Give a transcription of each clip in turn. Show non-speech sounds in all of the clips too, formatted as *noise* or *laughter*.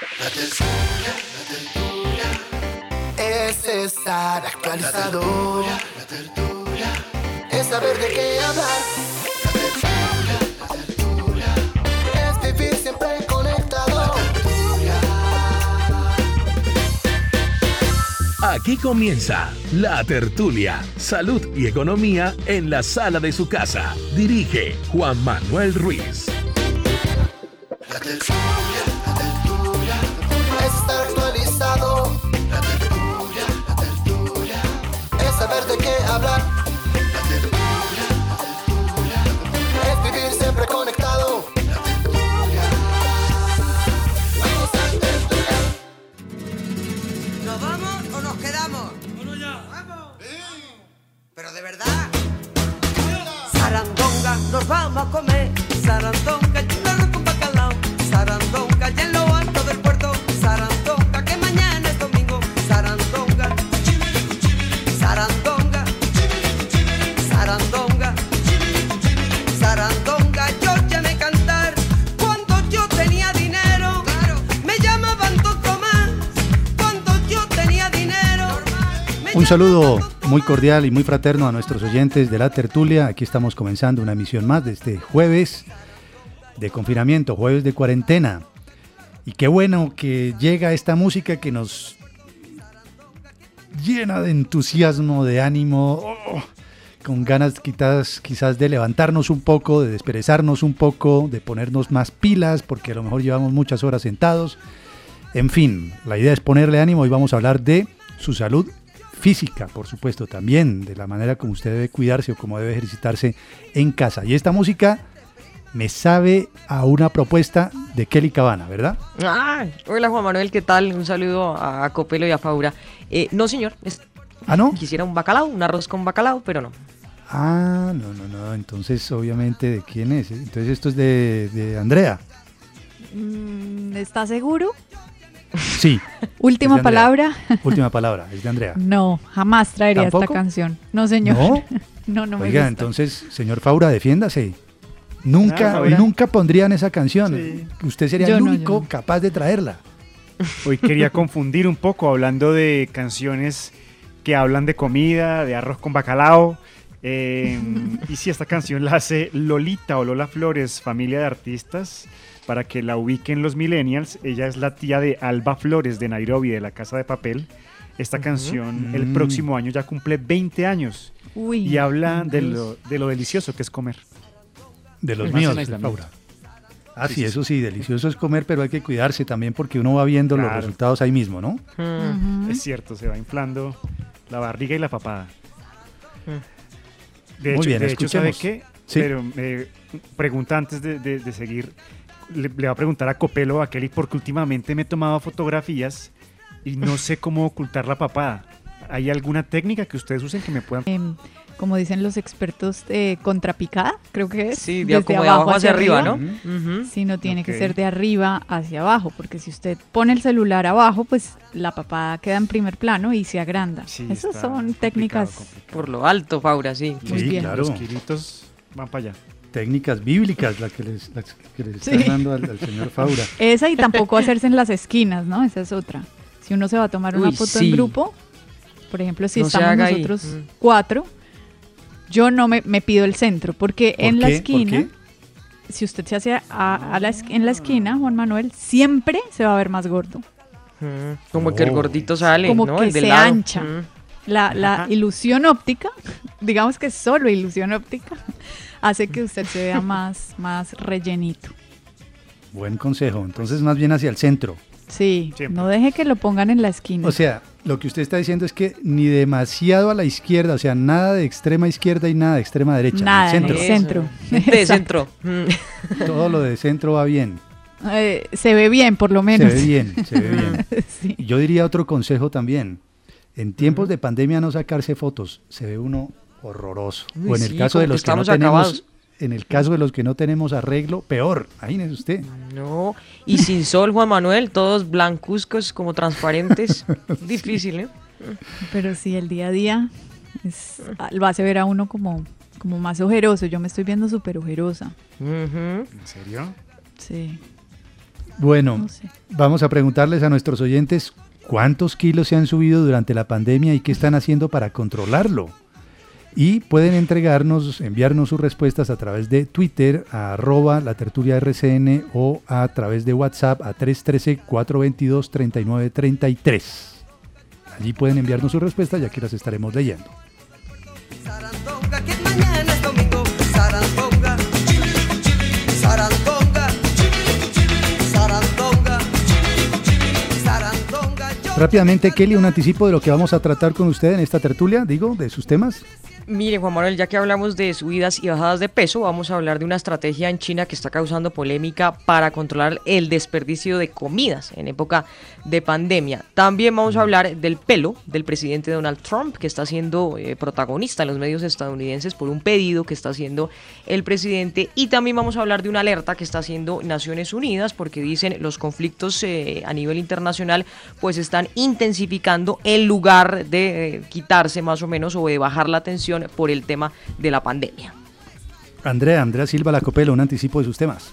La tertulia, la tertulia es estar actualizado. La tertulia es saber de qué hablar. La tertulia, la tertulia es vivir siempre conectado. La tertulia. Aquí comienza La Tertulia, Salud y Economía en la sala de su casa. Dirige Juan Manuel Ruiz. La tertulia, la tertulia nos vamos a comer. Un arroz con bacalao. Sarandonga, y en lo alto del puerto. Sarandonga, que mañana es domingo. Sarandonga. Sarandonga. Sarandonga. Sarandonga, yo ya me cantar. Cuando yo tenía dinero, me llamaban Don Tomás. Cuando yo tenía dinero, me Un saludo muy cordial y muy fraterno a nuestros oyentes de la tertulia. Aquí estamos comenzando una emisión más de este jueves de confinamiento, jueves de cuarentena. Y qué bueno que llega esta música que nos llena de entusiasmo, de ánimo, oh, con ganas quizás, quizás de levantarnos un poco, de desperezarnos un poco, de ponernos más pilas, porque a lo mejor llevamos muchas horas sentados. En fin, la idea es ponerle ánimo y vamos a hablar de su salud física, por supuesto, también de la manera como usted debe cuidarse o como debe ejercitarse en casa. Y esta música me sabe a una propuesta de Kelly Cabana, ¿verdad? Ah, hola Juan Manuel, ¿qué tal? Un saludo a Copelo y a Faura. Eh, no, señor, es- Ah, ¿no? quisiera un bacalao, un arroz con bacalao, pero no. Ah, no, no, no. Entonces, obviamente, ¿de quién es? Entonces, esto es de, de Andrea. Mm, ¿Está seguro? Sí. Última palabra. Última palabra, es de Andrea. No, jamás traería esta canción. No, señor. ¿No? *laughs* no, no me Oiga, gusta. entonces, señor Faura, defiéndase. Nunca, Ah, nunca pondrían esa canción. Sí. Usted sería Yo el único no. capaz de traerla. Hoy quería confundir un poco hablando de canciones que hablan de comida, de arroz con bacalao. eh, y si esta canción la hace Lolita o Lola Flores, familia de artistas, para que la ubiquen los millennials. Ella es la tía de Alba Flores de Nairobi, de la Casa de Papel. Esta canción el Mm. próximo año ya cumple 20 años Uy, y habla de lo, de lo delicioso que es comer. De los míos. Faura. Ah, Sí, sí, sí, eso sí, delicioso es comer, pero hay que cuidarse también porque uno va viendo los resultados ahí mismo, ¿no? Mm. Es cierto, se va inflando la barriga y la papada. De Muy hecho, bien, de hecho, ¿sabe qué? Sí. Pero eh, pregunta antes de, de- de seguir. Le, le va a preguntar a Copelo o a Kelly porque últimamente me he tomado fotografías y no sé cómo ocultar la papada. ¿Hay alguna técnica que ustedes usen que me puedan... Em, como dicen los expertos, eh, contrapicada, creo que es. Sí, de, desde como de abajo hacia arriba, ¿no? arriba. Ujú. Sí, no tiene Ok. que ser de arriba hacia abajo, porque si usted pone el celular abajo, pues la papada queda en primer plano y se agranda. Sí, Esas son complicado, técnicas. complicado. Por lo alto, Faura, sí. Muy Sí, bien. claro. Los kilitos van para allá. Técnicas bíblicas las que les, las que les Sí. están dando al, al señor Faura. Esa y tampoco hacerse en las esquinas, ¿no? Esa es otra. Si uno se va a tomar una Uy, foto sí. en grupo, por ejemplo, si No estamos haga ahí. nosotros Mm. cuatro, yo no me, me pido el centro, porque ¿Por en la qué? ¿Por esquina, si usted se hace a- a la en la esquina, Juan Manuel, siempre se va a ver más gordo. Mm, Como que el Oh. gordito sale, Como ¿no? que El se lado. ancha. Mm. La, la ilusión óptica, *laughs* digamos que solo ilusión óptica, hace que usted se vea más, más rellenito. Buen consejo. Entonces, más bien hacia el centro. Sí, Siempre. no deje que lo pongan en la esquina. O sea, lo que usted está diciendo es que ni demasiado a la izquierda, o sea, nada de extrema izquierda y nada de extrema derecha. Nada, en en el el centro. centro. De *laughs* centro. Todo lo de centro va bien. Eh, se ve bien, por lo Se menos. ve bien, se ve bien. *laughs* Sí. Yo diría otro consejo también. En tiempos de pandemia no sacarse fotos, se ve uno horroroso. Uy, o en el sí, caso de los que no tenemos, en el caso de los que no tenemos arreglo, peor. Imagínese usted. No, y sin sol, Juan Manuel, todos blancuzcos, como transparentes. *laughs* Difícil, ¿eh? Pero sí, el día a día es- lo hace ver a uno como, como más ojeroso. Yo me estoy viendo súper ojerosa. ¿En serio? Sí, Bueno, no sé. vamos a preguntarles a nuestros oyentes cuántos kilos se han subido durante la pandemia y qué están haciendo para controlarlo. Y pueden entregarnos, enviarnos sus respuestas a través de Twitter, a arroba la tertulia RCN o a través de WhatsApp a 313-422-3933. Allí pueden enviarnos sus respuestas y aquí las estaremos leyendo. Rápidamente, Kelly, un anticipo de lo que vamos a tratar con usted en esta tertulia, digo, de sus temas. Mire, Juan Manuel, ya que hablamos de subidas y bajadas de peso, vamos a hablar de una estrategia en China que está causando polémica para controlar el desperdicio de comidas en época de pandemia. También vamos a hablar del pelo del presidente Donald Trump, que está siendo eh, protagonista en los medios estadounidenses por un pedido que está haciendo el presidente. Y también vamos a hablar de una alerta que está haciendo Naciones Unidas, porque dicen los conflictos eh, a nivel internacional pues están intensificando en lugar de eh, quitarse más o menos o de bajar la tensión por el tema de la pandemia. Andrea, Andrea Silva Lacopelo, un anticipo de sus temas.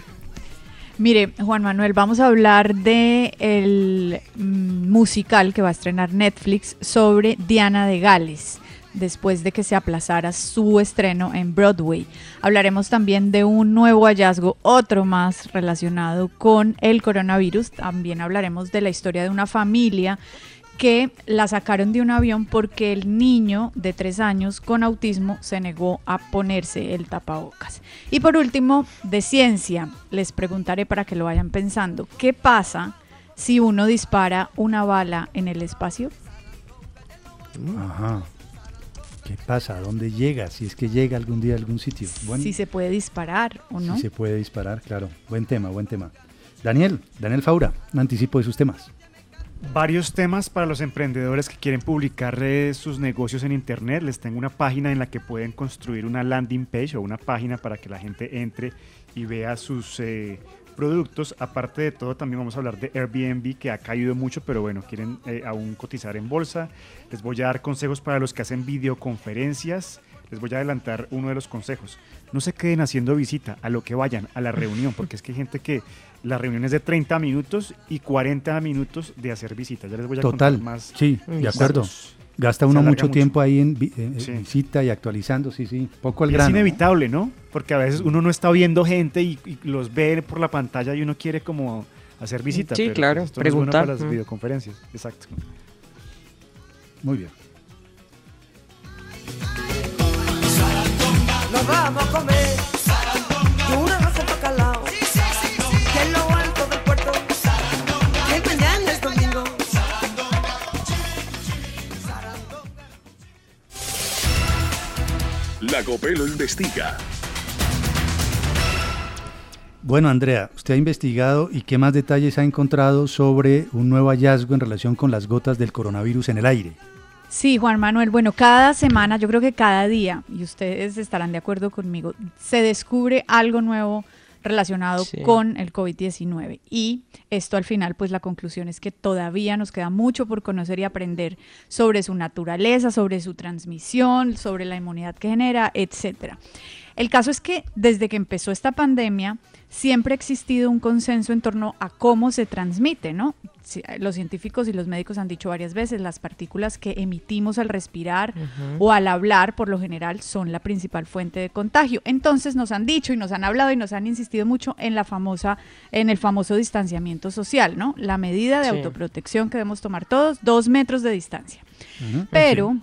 Mire, Juan Manuel, vamos a hablar de el mm, musical que va a estrenar Netflix sobre Diana de Gales después de que se aplazara su estreno en Broadway. Hablaremos también de un nuevo hallazgo, otro más relacionado con el coronavirus. También hablaremos de la historia de una familia que la sacaron de un avión porque el niño de tres años con autismo se negó a ponerse el tapabocas. Y por último, de ciencia, les preguntaré para que lo vayan pensando, ¿qué pasa si uno dispara una bala en el espacio? Ajá. ¿Qué pasa? ¿A dónde llega? Si es que llega algún día a algún sitio. Bueno, Si se puede disparar o no. si se puede disparar, claro. Buen tema, buen tema. Daniel, Daniel Faura, un anticipo de sus temas. Varios temas para los emprendedores que quieren publicar sus negocios en internet. Les tengo una página en la que pueden construir una landing page o una página para que la gente entre y vea sus eh, productos. Aparte de todo, también vamos a hablar de Airbnb que ha caído mucho, pero bueno, quieren eh, aún cotizar en bolsa. Les voy a dar consejos para los que hacen videoconferencias. Les voy a adelantar uno de los consejos. No se queden haciendo visita a lo que vayan, a la reunión, porque es que hay gente que la reunión es de 30 minutos y 40 minutos de hacer visita. Ya les voy a Total, contar más. sí, de acuerdo. datos. Gasta uno mucho mucho. tiempo ahí en vi- eh, Sí. visita y actualizando, sí, sí. Poco al Y es grano. ¿no? inevitable, ¿no? Porque a veces uno no está viendo gente y, y los ve por la pantalla y uno quiere como hacer visita. Sí, pero claro, esto no es bueno preguntar, para las mm. videoconferencias. Exacto. Muy bien. Nos vamos a comer Lagopelo investiga. Bueno, Andrea, usted ha investigado y qué más detalles ha encontrado sobre un nuevo hallazgo en relación con las gotas del coronavirus en el aire. Sí, Juan Manuel, bueno, cada semana, yo creo que cada día, y ustedes estarán de acuerdo conmigo, se descubre algo nuevo relacionado Sí. con el COVID-19. Y esto al final, pues la conclusión es que todavía nos queda mucho por conocer y aprender sobre su naturaleza, sobre su transmisión, sobre la inmunidad que genera, etcétera. El caso es que desde que empezó esta pandemia, siempre ha existido un consenso en torno a cómo se transmite, ¿no? los científicos y los médicos han dicho varias veces, las partículas que emitimos al respirar o al hablar, por lo general, son la principal fuente de contagio. Entonces nos han dicho y nos han hablado y nos han insistido mucho en la famosa, en el famoso distanciamiento social, ¿no? La medida de Sí. autoprotección que debemos tomar todos, dos metros de distancia. Pero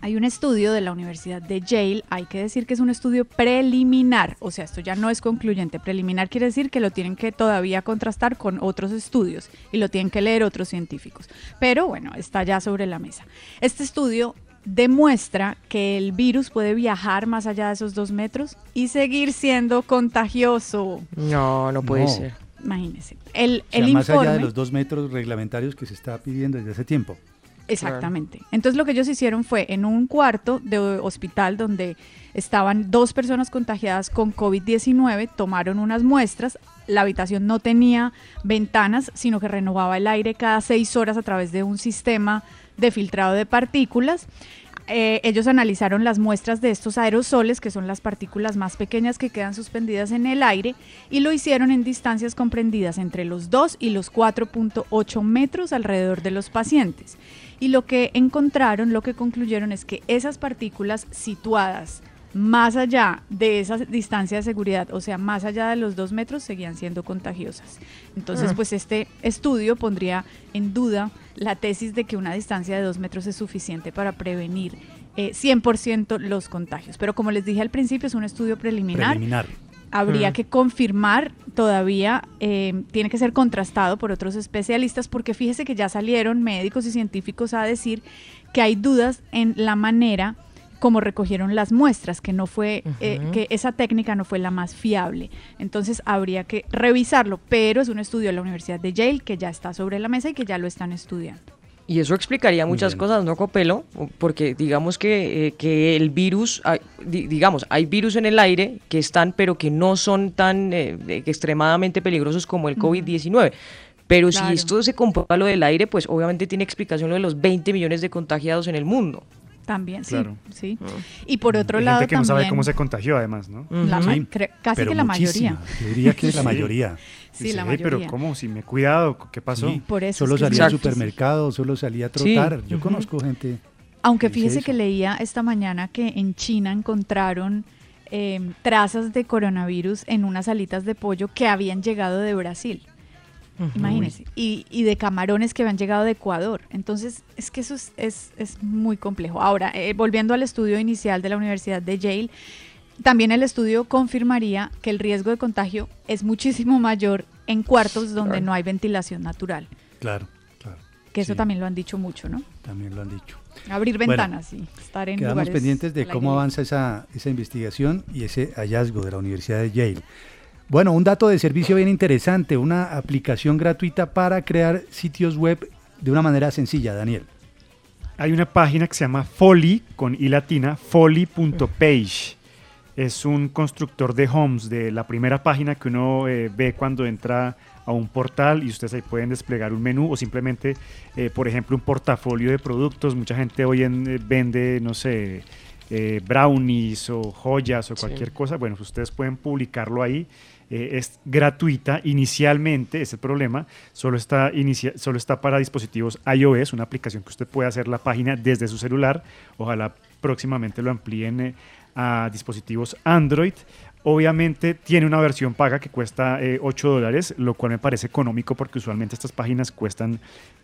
hay un estudio de la Universidad de Yale, hay que decir que es un estudio preliminar, o sea, esto ya no es concluyente. Preliminar quiere decir que lo tienen que todavía contrastar con otros estudios y lo tienen que leer otros científicos. Pero bueno, está ya sobre la mesa. Este estudio demuestra que el virus puede viajar más allá de esos dos metros y seguir siendo contagioso. No, no puede No. ser. Imagínense. El, O sea, el más allá de los dos metros reglamentarios que se está pidiendo desde hace tiempo. Exactamente. Entonces lo que ellos hicieron fue en un cuarto de hospital donde estaban dos personas contagiadas con COVID-19, tomaron unas muestras, la habitación no tenía ventanas, sino que renovaba el aire cada seis horas a través de un sistema de filtrado de partículas. Eh, ellos analizaron las muestras de estos aerosoles, que son las partículas más pequeñas que quedan suspendidas en el aire, y lo hicieron en distancias comprendidas entre los 2 y los 4.8 metros alrededor de los pacientes. Y lo que encontraron, lo que concluyeron es que esas partículas situadas más allá de esa distancia de seguridad, o sea, más allá de los dos metros, seguían siendo contagiosas. Entonces, Mm. pues este estudio pondría en duda la tesis de que una distancia de dos metros es suficiente para prevenir eh, 100% los contagios. Pero como les dije al principio, es un estudio preliminar. Preliminar. Habría Mm. que confirmar todavía, eh, tiene que ser contrastado por otros especialistas, porque fíjese que ya salieron médicos y científicos a decir que hay dudas en la manera como recogieron las muestras, que no fue, eh, que esa técnica no fue la más fiable. Entonces habría que revisarlo, pero es un estudio de la Universidad de Yale que ya está sobre la mesa y que ya lo están estudiando. Y eso explicaría muchas bien. cosas, ¿no, Copelo? Porque digamos que, eh, que el virus, hay- di- digamos, hay virus en el aire que están, pero que no son tan eh, extremadamente peligrosos como el COVID-19. Pero Claro. si esto se compara a lo del aire, pues obviamente tiene explicación lo de los 20 millones de contagiados en el mundo. También, sí, Claro. sí. Y por otro Hay lado gente que no sabe cómo se contagió, además, ¿no? la Sí, casi pero que la muchísima. mayoría. Yo diría que la Sí. mayoría. Sí, Dice, la "Ey, pero. ¿cómo? Si me he cuidado, ¿qué pasó? Sí, Por eso solo es que es salía al supermercado, solo salía a Sí, trotar. Yo conozco gente. Aunque fíjese eso. que leía esta mañana que en China encontraron eh, trazas de coronavirus en unas alitas de pollo que habían llegado de Brasil. Imagínense. Y, y de camarones que habían llegado de Ecuador. Entonces, es que eso es, es- es muy complejo. Ahora, eh, volviendo al estudio inicial de la Universidad de Yale, también el estudio confirmaría que el riesgo de contagio es muchísimo mayor en cuartos donde Claro. no hay ventilación natural. Claro, claro. Que eso Sí. también lo han dicho mucho, ¿no? También lo han dicho. Abrir Bueno, ventanas y estar en Quedamos pendientes de cómo avanza esa, esa investigación y ese hallazgo de la Universidad de Yale. Bueno, un dato de servicio bien interesante, una aplicación gratuita para crear sitios web de una manera sencilla, Daniel. Hay una página que se llama Folly, con i latina, folly.page. Es un constructor de homes, de la primera página que uno eh, ve cuando entra a un portal y ustedes ahí pueden desplegar un menú o simplemente, eh, por ejemplo, un portafolio de productos. Mucha gente hoy en, eh, vende, no sé, brownies o joyas o Sí. cualquier cosa. Bueno, pues ustedes pueden publicarlo ahí. Es gratuita inicialmente, es el problema. Solo está, inicia- solo está para dispositivos iOS, una aplicación que usted puede hacer la página desde su celular. Ojalá próximamente lo amplíen a dispositivos Android. Obviamente tiene una versión paga que cuesta eh, 8 dólares, lo cual me parece económico porque usualmente estas páginas cuestan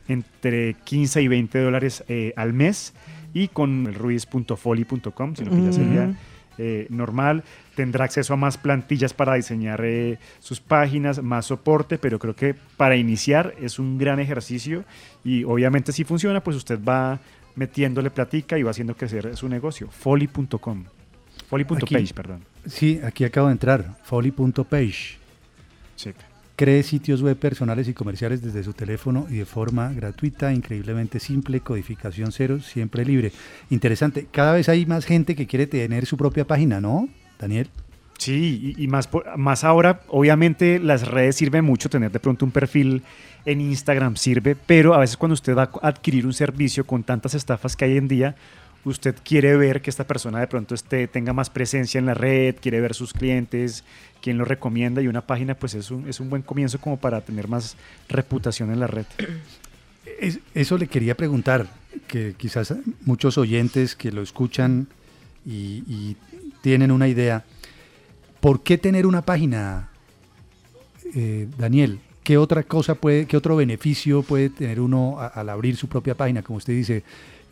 entre 15 y 20 dólares eh, al mes. Y con el ruiz.foli.com, sino que ya sería eh, normal. Tendrá acceso a más plantillas para diseñar eh, sus páginas, más soporte, pero creo que para iniciar es un gran ejercicio y obviamente si funciona, pues usted va metiéndole platica y va haciendo crecer su negocio. Folly.com. Folly.page, perdón. Sí, aquí acabo de entrar, folly.page. Sí. Cree sitios web personales y comerciales desde su teléfono y de forma gratuita, increíblemente simple, codificación cero, siempre libre. Interesante, cada vez hay más gente que quiere tener su propia página, ¿no, Daniel? Sí, y, y más, por- más ahora, obviamente las redes sirven mucho, tener de pronto un perfil en Instagram sirve, pero a veces cuando usted va a adquirir un servicio con tantas estafas que hay en día, usted quiere ver que esta persona de pronto esté, tenga más presencia en la red, quiere ver sus clientes, quién lo recomienda y una página pues es un, es un buen comienzo como para tener más reputación en la red. *clears throat* Es- eso le quería preguntar, que quizás muchos oyentes que lo escuchan y, tienen una idea, ¿por qué tener una página, eh, Daniel? ¿Qué otra cosa puede, qué otro beneficio puede tener uno al abrir su propia página? Como usted dice,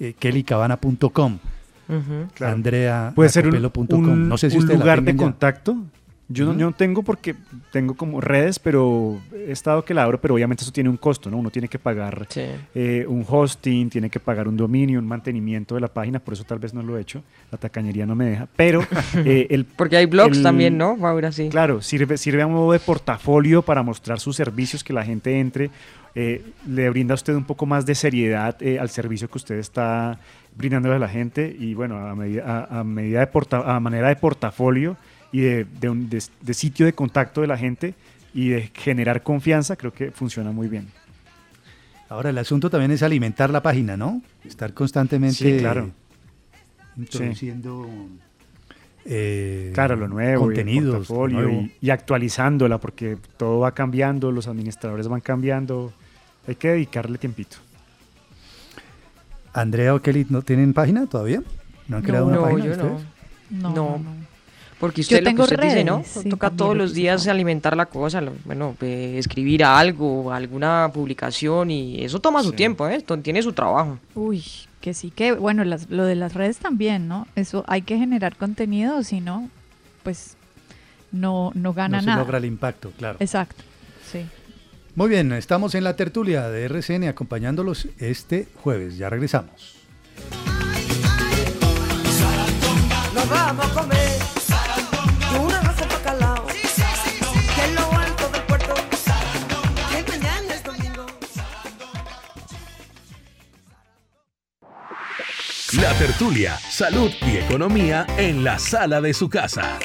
eh, kellycabana.com. Claro. Andrea Puede ser un, no sé si un usted lugar de ya. contacto. Yo, no, Ujú. yo no tengo porque tengo como redes, pero he estado que la abro, pero obviamente eso tiene un costo, ¿no? Uno tiene que pagar Sí. eh, un hosting, tiene que pagar un dominio, un mantenimiento de la página, por eso tal vez no lo he hecho, la tacañería no me deja, pero *laughs* eh, el, Porque hay blogs el- también, ¿no? Ahora sí. Claro, sirve, sirve a modo de portafolio para mostrar sus servicios, que la gente entre, eh, le brinda a usted un poco más de seriedad eh, al servicio que usted está brindándole a la gente y bueno, a medida, a, a medida de porta- a manera de portafolio y de, de un- de- de sitio de contacto de la gente y de generar confianza, creo que funciona muy bien. Ahora, el asunto también es alimentar la página, ¿no? Estar constantemente Sí, claro. introduciendo eh, Claro, lo nuevo, y contenidos, portafolio lo nuevo. y, y actualizándola porque todo va cambiando, los administradores van cambiando, hay que dedicarle tiempito. Andrea o Kelly, ¿no tienen página todavía? ¿No han creado una no, página yo ustedes? no. No, No. no, no. Porque Yo usted, lo que tengo usted dice, ¿no? sí, Toca todos lo los días alimentar la cosa, lo- bueno, eh, escribir algo, alguna publicación y eso toma su tiempo, ¿eh? Tiene su trabajo. Uy, que sí que, bueno, las, lo de las redes también, ¿no? Eso hay que generar contenido, si no, pues no, no gana no se nada. logra el impacto, claro. Exacto, sí. Muy bien, estamos en la tertulia de RCN acompañándolos este jueves. Ya regresamos. Nos vamos a comer una raza de bacalao que en lo alto del puerto que mañana es domingo. La tertulia, salud y economía en la sala de su casa.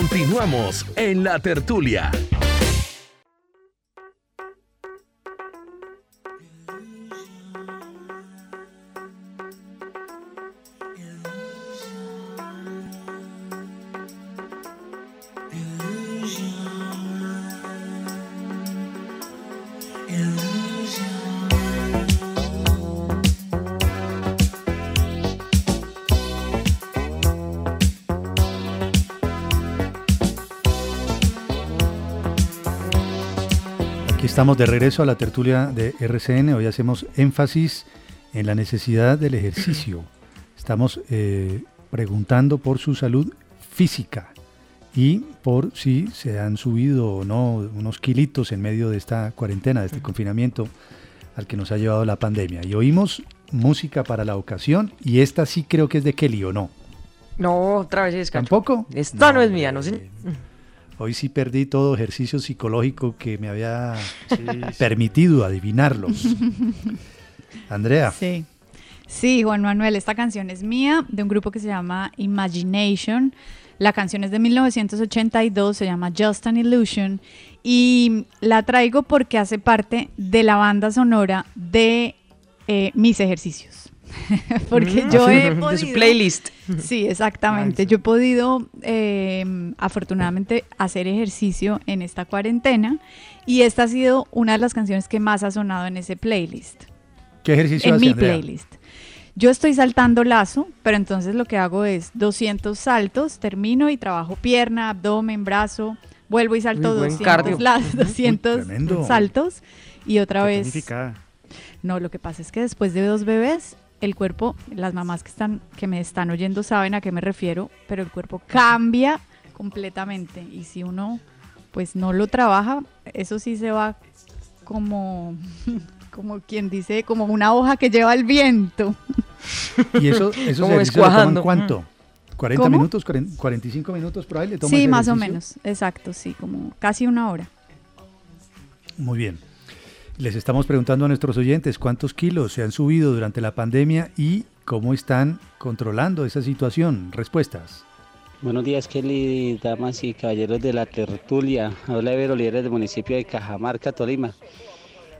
Continuamos en la tertulia. Estamos de regreso a la tertulia de RCN. Hoy hacemos énfasis en la necesidad del ejercicio. Estamos eh, preguntando por su salud física y por si se han subido o no unos kilitos en medio de esta cuarentena, de este confinamiento al que nos ha llevado la pandemia. Y oímos música para la ocasión y esta sí creo que es de Kelly o no. No, otra vez es cacho. ¿Tampoco? Esta no, es mía, no sé. Hoy sí perdí todo ejercicio psicológico que me había permitido adivinarlos. Andrea, Sí. Sí, Juan Manuel, esta canción es mía, de un grupo que se llama Imagination. La canción es de 1982, se llama Just an Illusion. Y la traigo porque hace parte de la banda sonora de eh, mis ejercicios. *laughs* porque yo he Mm. De su podido... playlist. Sí, exactamente. Yo he podido, eh, afortunadamente, hacer ejercicio en esta cuarentena y esta ha sido una de las canciones que más ha sonado en ese playlist, ¿qué ejercicio en hace, mi Andrea? playlist. Yo estoy saltando lazo, pero entonces lo que hago es 200 saltos, termino y trabajo pierna, abdomen, brazo, vuelvo y salto Uy, buen 200, cardio. la- 200 tremendo. saltos y otra Qué vez... No, lo que pasa es que después de dos bebés, el cuerpo, las mamás que están, que me están oyendo saben a qué me refiero, pero el cuerpo cambia completamente. Y si uno pues no lo trabaja, eso sí se va como, *laughs* como quien dice, como una hoja que lleva el viento. ¿Y eso, ejercicios *laughs* lo toman descuajando. cuánto? ¿40 ¿Cómo? minutos? ¿40 ¿45 minutos por ahí le toma Sí, más o menos, exacto, sí, como casi una hora. Muy bien. Les estamos preguntando a nuestros oyentes cuántos kilos se han subido durante la pandemia y cómo están controlando esa situación. Respuestas. Buenos días, Kelly, damas y caballeros de la tertulia. Habla Evero Lieres del municipio de Cajamarca, Tolima.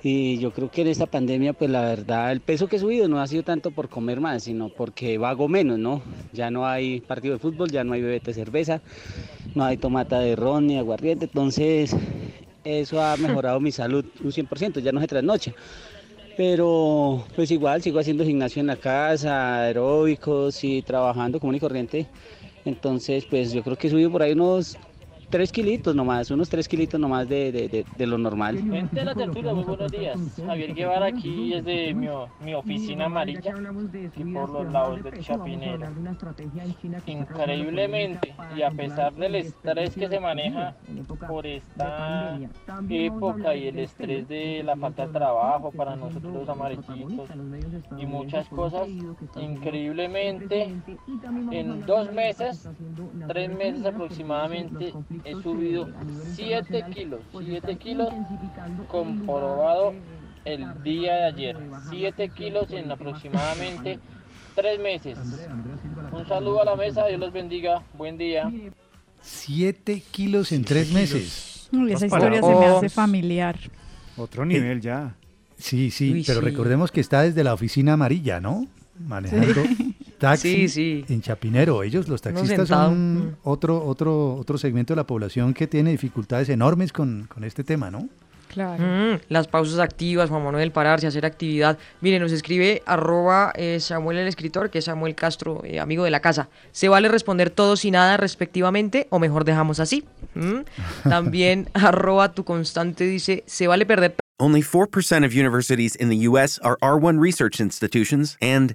Y yo creo que en esta pandemia, pues la verdad, el peso que he subido no ha sido tanto por comer más, sino porque vago menos, ¿no? Ya no hay partido de fútbol, ya no hay bebete cerveza, no hay tomata de ron ni aguardiente, entonces eso ha mejorado mi salud un 100%, ya no se trasnocha. Pero pues igual sigo haciendo gimnasio en la casa, aeróbicos y trabajando común y corriente. Entonces pues yo creo que he subido por ahí unos 3 kilitos nomás, unos 3 kilitos nomás de, de, de, de lo normal. Gente de la tertulia, muy buenos días. Javier Guevara aquí desde mi, mi oficina amarilla por los lados de Chapinero. Increíblemente, y a pesar del estrés que se maneja por esta época y el estrés de la falta de trabajo para nosotros los amarillitos y muchas cosas, increíblemente en dos meses, tres meses aproximadamente, he subido 7 kilos, 7 kilos comprobado el día de ayer, 7 kilos en aproximadamente 3 meses. Un saludo a la mesa, Dios los bendiga, buen día. 7 kilos en 3 meses. Uy, esa historia se me hace familiar. Otro nivel ya. Sí, sí, Uy, pero sí. recordemos que está desde la oficina amarilla, ¿no? Manejando *laughs* taxi Sí, sí. en Chapinero. Ellos, los taxistas, son Mm. otro, otro, otro segmento de la población que tiene dificultades enormes con, con este tema, ¿no? Claro. Mm, las pausas activas, Juan Manuel, pararse, hacer actividad. Mire, nos escribe arroba eh, Samuel el escritor, que es Samuel Castro, eh, amigo de la casa. ¿Se vale responder todos y nada respectivamente o mejor dejamos así? Mm. *laughs* También arroba tu constante dice, ¿se vale perder Only 4% of universities in the U.S. are R1 research institutions, and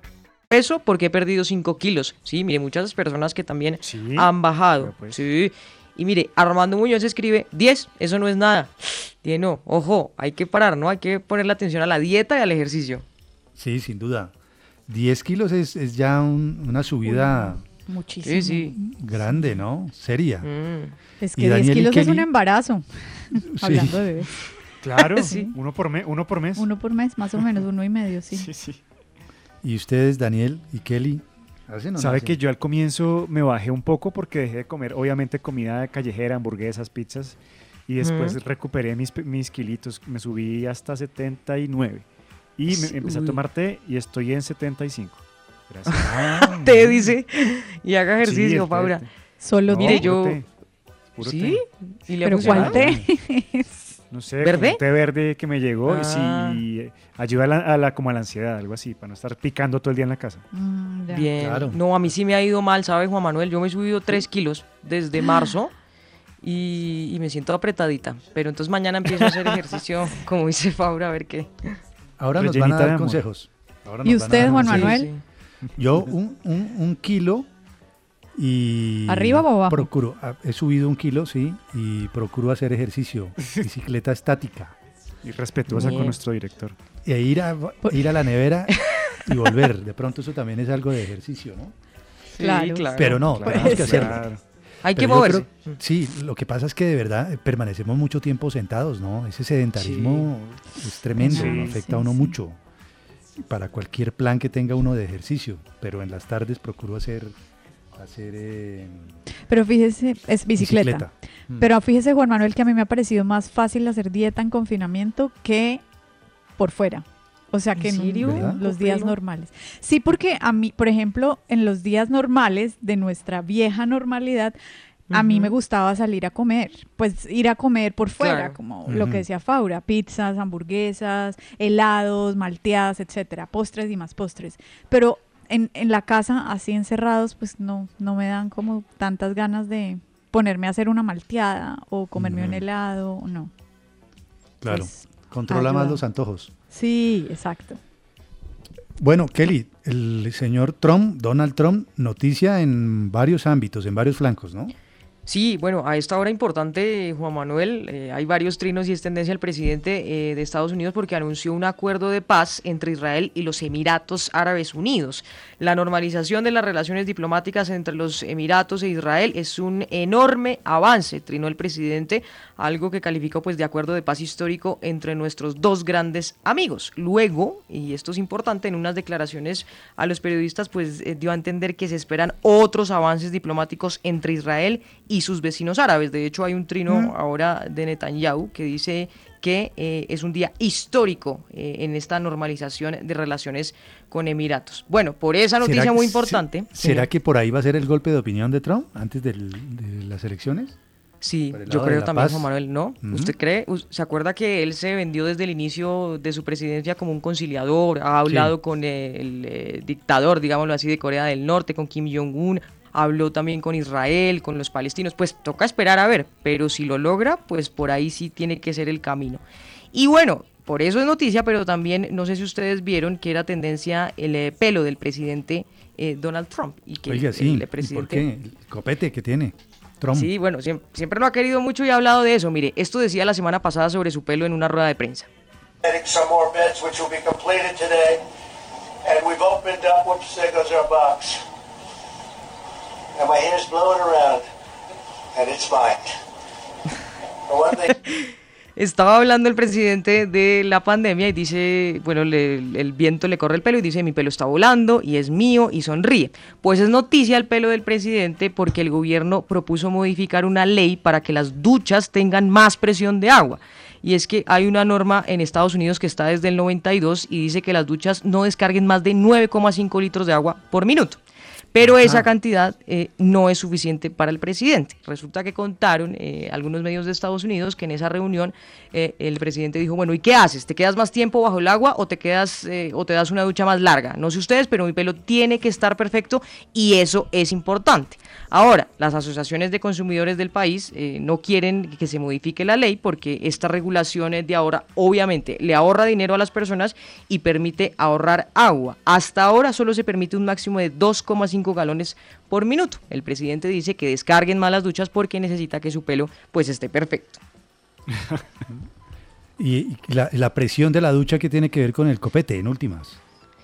Peso porque he perdido 5 kilos? Sí, mire, muchas personas que también Sí, han bajado. pues- Sí. Y mire, Armando Muñoz escribe 10, eso no es nada. Tiene, no, ojo, hay que parar, ¿no? Hay que ponerle atención a la dieta y al ejercicio. Sí, sin duda. 10 kilos es, es ya un- una subida Muchísimo. Sí, sí. grande, ¿no? Seria. Mm. Es que 10 Daniel y kilos es un embarazo. *laughs* Sí. Hablando de bebés. Claro, *laughs* Sí. uno, por me- uno por mes. Uno por mes, más o menos, uno y medio, sí. Sí, sí. ¿Y ustedes, Daniel y Kelly? ¿Hacen o no Sabe hacen? que yo al comienzo me bajé un poco porque dejé de comer, obviamente, comida callejera, hamburguesas, pizzas. Y después recuperé mis, mis kilitos. Me subí hasta 79. Y me, empecé a tomar té y estoy en 75. Gracias. *laughs* Te dice, y haga Sí, ejercicio, té, Paula. té. Solo No, Mire, té. yo- té. ¿Sí? té. ¿Y le ha Pero? ¿cuál té? *laughs* *laughs* No sé, ¿Verde? como un té verde que me llegó y Ah. sí, eh, ayuda a la, a la- como a la ansiedad, algo así, para no estar picando todo el día en la casa. Mm. Bien. Claro. No, a mí sí me ha ido mal, ¿sabe, Juan Manuel? Yo me he subido 3 kilos desde marzo y, y me siento apretadita. Pero entonces mañana empiezo a hacer ejercicio, *laughs* como dice Faura, a ver qué. Ahora nos van a dar consejos. Ahora ¿Y nos van a usted, dar Juan. Manuel? Yo un, un- un kilo y... ¿Arriba o abajo? Procuro, ah, he subido un kilo, sí, y procuro hacer ejercicio, *laughs* bicicleta estática. Y respetuosa Bien. con nuestro director. E ir a, ir a la nevera y *laughs* volver. De pronto eso también es algo de ejercicio, ¿no? Sí, Claro. Pero no, Claro, tenemos que hacerlo. claro. Hay que Pero moverse. creo- sí, lo que pasa es que de verdad eh, permanecemos mucho tiempo sentados, ¿no? Ese sedentarismo es tremendo, Sí, afecta a sí, uno sí. mucho para cualquier plan que tenga uno de ejercicio. Pero en las tardes procuro hacer, hacer eh, Pero fíjese, es bicicleta. Mm. Pero fíjese, Juan Manuel, que a mí me ha parecido más fácil hacer dieta en confinamiento que por fuera. O sea, que ¿En los días normales. Sí, porque a mí, por ejemplo, en los días normales de nuestra vieja normalidad, a mí me gustaba salir a comer. Pues ir a comer por fuera, Claro. como lo que decía Faura, pizzas, hamburguesas, helados, malteadas, etcétera, postres y más postres. Pero en, en la casa, así encerrados, pues no, no me dan como tantas ganas de ponerme a hacer una malteada o comerme un helado, no. Claro, Pues, controla más los antojos. Sí, exacto. Bueno, Kelly, el señor Trump, Donald Trump, noticia en varios ámbitos, en varios flancos, ¿no? Sí, bueno, a esta hora importante, Juan Manuel, eh, hay varios trinos y es tendencia el presidente eh, de Estados Unidos porque anunció un acuerdo de paz entre Israel y los Emiratos Árabes Unidos. La normalización de las relaciones diplomáticas entre los Emiratos e Israel es un enorme avance, trinó el presidente, algo que calificó pues de acuerdo de paz histórico entre nuestros dos grandes amigos. Luego, y esto es importante, en unas declaraciones a los periodistas pues eh, dio a entender que se esperan otros avances diplomáticos entre Israel y sus vecinos árabes. De hecho, hay un trino Mm. ahora de Netanyahu que dice que eh, es un día histórico eh, en esta normalización de relaciones con Emiratos. Bueno, por esa noticia ¿Será que- muy se- importante. ¿Será Sí. que por ahí va a ser el golpe de opinión de Trump antes del- de las elecciones? Sí, el yo creo también. Juan Manuel, ¿no? Ujú. ¿Usted cree? ¿Se acuerda que él se vendió desde el inicio de su presidencia como un conciliador? Ha hablado con el, eh, dictador, digámoslo así, de Corea del Norte, con Kim Jong-un, habló también con Israel, con los palestinos. Pues toca esperar a ver, pero si lo logra, pues por ahí sí tiene que ser el camino. Y bueno, por eso es noticia, pero también no sé si ustedes vieron que era tendencia el eh, pelo del presidente eh, Donald Trump. Y que Oiga, el- sí, el ¿y presidente... ¿por qué? El copete que tiene Trump. Sí, bueno, siem- siempre, lo ha querido mucho y ha hablado de eso. Mire, esto decía la semana pasada sobre su pelo en una rueda de prensa. Some more beds, which will be completed today. And we've opened up, whoops, there goes our box. And my hair's blowing around. And it's fine. The one thing *laughs* Estaba hablando el presidente de la pandemia y dice, bueno, le- el viento le corre el pelo y dice, mi pelo está volando y es mío y sonríe. Pues es noticia el pelo del presidente porque el gobierno propuso modificar una ley para que las duchas tengan más presión de agua. Y es que hay una norma en Estados Unidos que está desde el 92 y dice que las duchas no descarguen más de 9,5 litros de agua por minuto. Pero esa cantidad eh, no es suficiente para el presidente. Resulta que contaron eh, algunos medios de Estados Unidos que en esa reunión eh, el presidente dijo, bueno, ¿y qué haces? ¿Te quedas más tiempo bajo el agua o te quedas o te das una ducha más larga? No sé ustedes, pero mi pelo tiene que estar perfecto y eso es importante. Ahora, las asociaciones de consumidores del país no quieren que se modifique la ley porque esta regulación es de ahora obviamente le ahorra dinero a las personas y permite ahorrar agua. Hasta ahora solo se permite un máximo de 2,5 galones por minuto. El presidente dice que descarguen más las duchas porque necesita que su pelo pues esté perfecto. *laughs* Y, la, la presión de la ducha que tiene que ver con el copete, en últimas.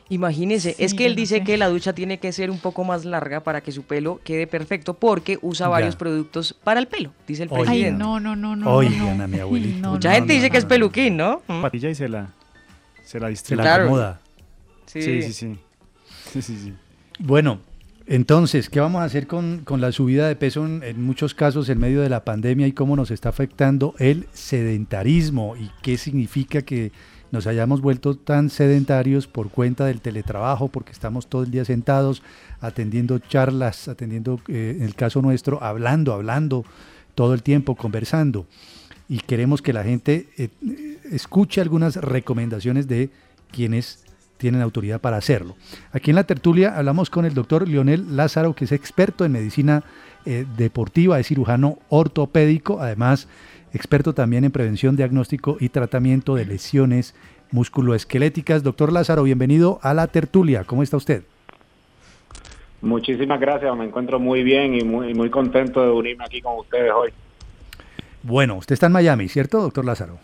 Imagínese, Sí, es que él dice sé. que la ducha tiene que ser un poco más larga para que su pelo quede perfecto porque usa Ya. varios productos para el pelo, dice el Oigan. Ay, presidente. no, no, no, no. Oigan no. a mi abuelito. No, Mucha no, gente no, dice no, que es peluquín, ¿no? Mm. Patilla y se la, se la Se la Claro. acomoda. Sí. Sí, sí, sí. Sí, sí, sí. Bueno, entonces, ¿qué vamos a hacer con, con la subida de peso en, muchos casos en medio de la pandemia y cómo nos está afectando el sedentarismo y qué significa que nos hayamos vuelto tan sedentarios por cuenta del teletrabajo, porque estamos todo el día sentados atendiendo charlas, atendiendo, eh, en el caso nuestro, hablando, hablando todo el tiempo, conversando. Y queremos que la gente eh, escuche algunas recomendaciones de quienes tienen autoridad para hacerlo. Aquí en la tertulia hablamos con el doctor Leonel Lázaro, que es experto en medicina eh, deportiva, es cirujano ortopédico, además experto también en prevención, diagnóstico y tratamiento de lesiones musculoesqueléticas. Doctor Lázaro, bienvenido a la tertulia. ¿Cómo está usted? Muchísimas gracias, me encuentro muy bien y muy, muy contento de unirme aquí con ustedes hoy. Bueno, usted está en Miami, ¿cierto, doctor Lázaro?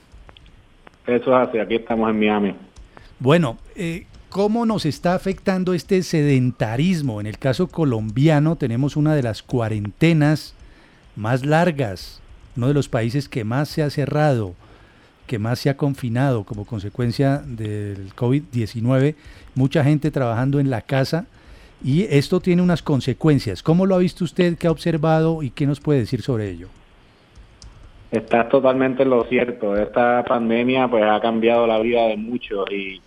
Eso es así, aquí estamos en Miami. Bueno, eh, ¿cómo nos está afectando este sedentarismo? En el caso colombiano tenemos una de las cuarentenas más largas, uno de los países que más se ha cerrado, que más se ha confinado como consecuencia del COVID-19, mucha gente trabajando en la casa y esto tiene unas consecuencias. ¿Cómo lo ha visto usted? ¿Qué ha observado y qué nos puede decir sobre ello? Estás totalmente en lo cierto. Esta pandemia pues ha cambiado la vida de muchos y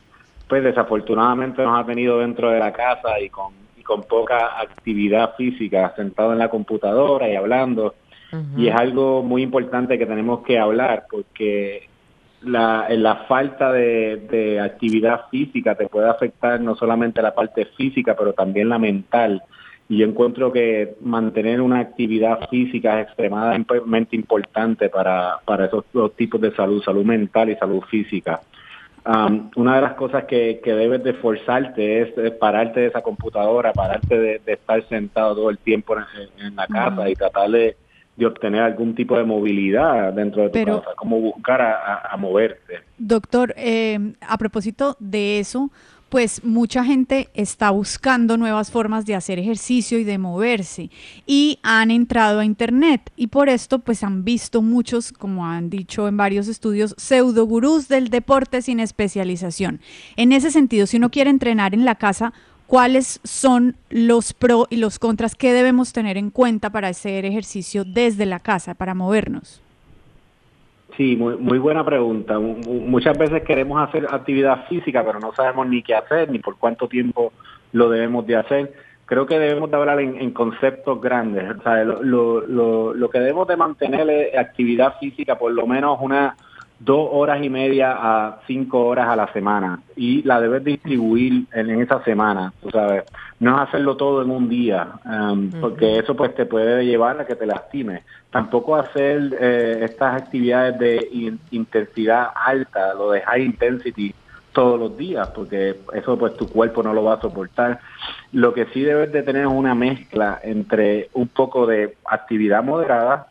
pues desafortunadamente nos ha tenido dentro de la casa y con, y con poca actividad física, sentado en la computadora y hablando. Y es algo muy importante que tenemos que hablar porque la, la falta de, de actividad física te puede afectar no solamente la parte física, pero también la mental. Y yo encuentro que mantener una actividad física es extremadamente importante para, para esos dos tipos de salud, salud mental y salud física. Um, una de las cosas que, que debes de forzarte es, pararte de esa computadora, pararte de, estar sentado todo el tiempo en, la casa y tratar de, obtener algún tipo de movilidad dentro de tu casa, como buscar a, a, moverte. Doctor, eh, a propósito de eso, pues mucha gente está buscando nuevas formas de hacer ejercicio y de moverse y han entrado a internet y por esto pues han visto muchos, como han dicho en varios estudios, pseudo gurús del deporte sin especialización. En ese sentido, si uno quiere entrenar en la casa, ¿cuáles son los pros y los contras que debemos tener en cuenta para hacer ejercicio desde la casa, para movernos? Sí, muy, muy buena pregunta. Muchas veces queremos hacer actividad física, pero no sabemos ni qué hacer, ni por cuánto tiempo lo debemos de hacer. Creo que debemos de hablar en, conceptos grandes. O sea, lo, lo, lo, que debemos de mantener es actividad física por lo menos una dos horas y media a cinco horas a la semana y la debes distribuir en, esa semana, tú sabes, no es hacerlo todo en un día, um, porque eso pues te puede llevar a que te lastimes. Tampoco hacer eh, estas actividades de intensidad alta, lo de high intensity todos los días, porque eso pues tu cuerpo no lo va a soportar. Lo que sí debes de tener es una mezcla entre un poco de actividad moderada,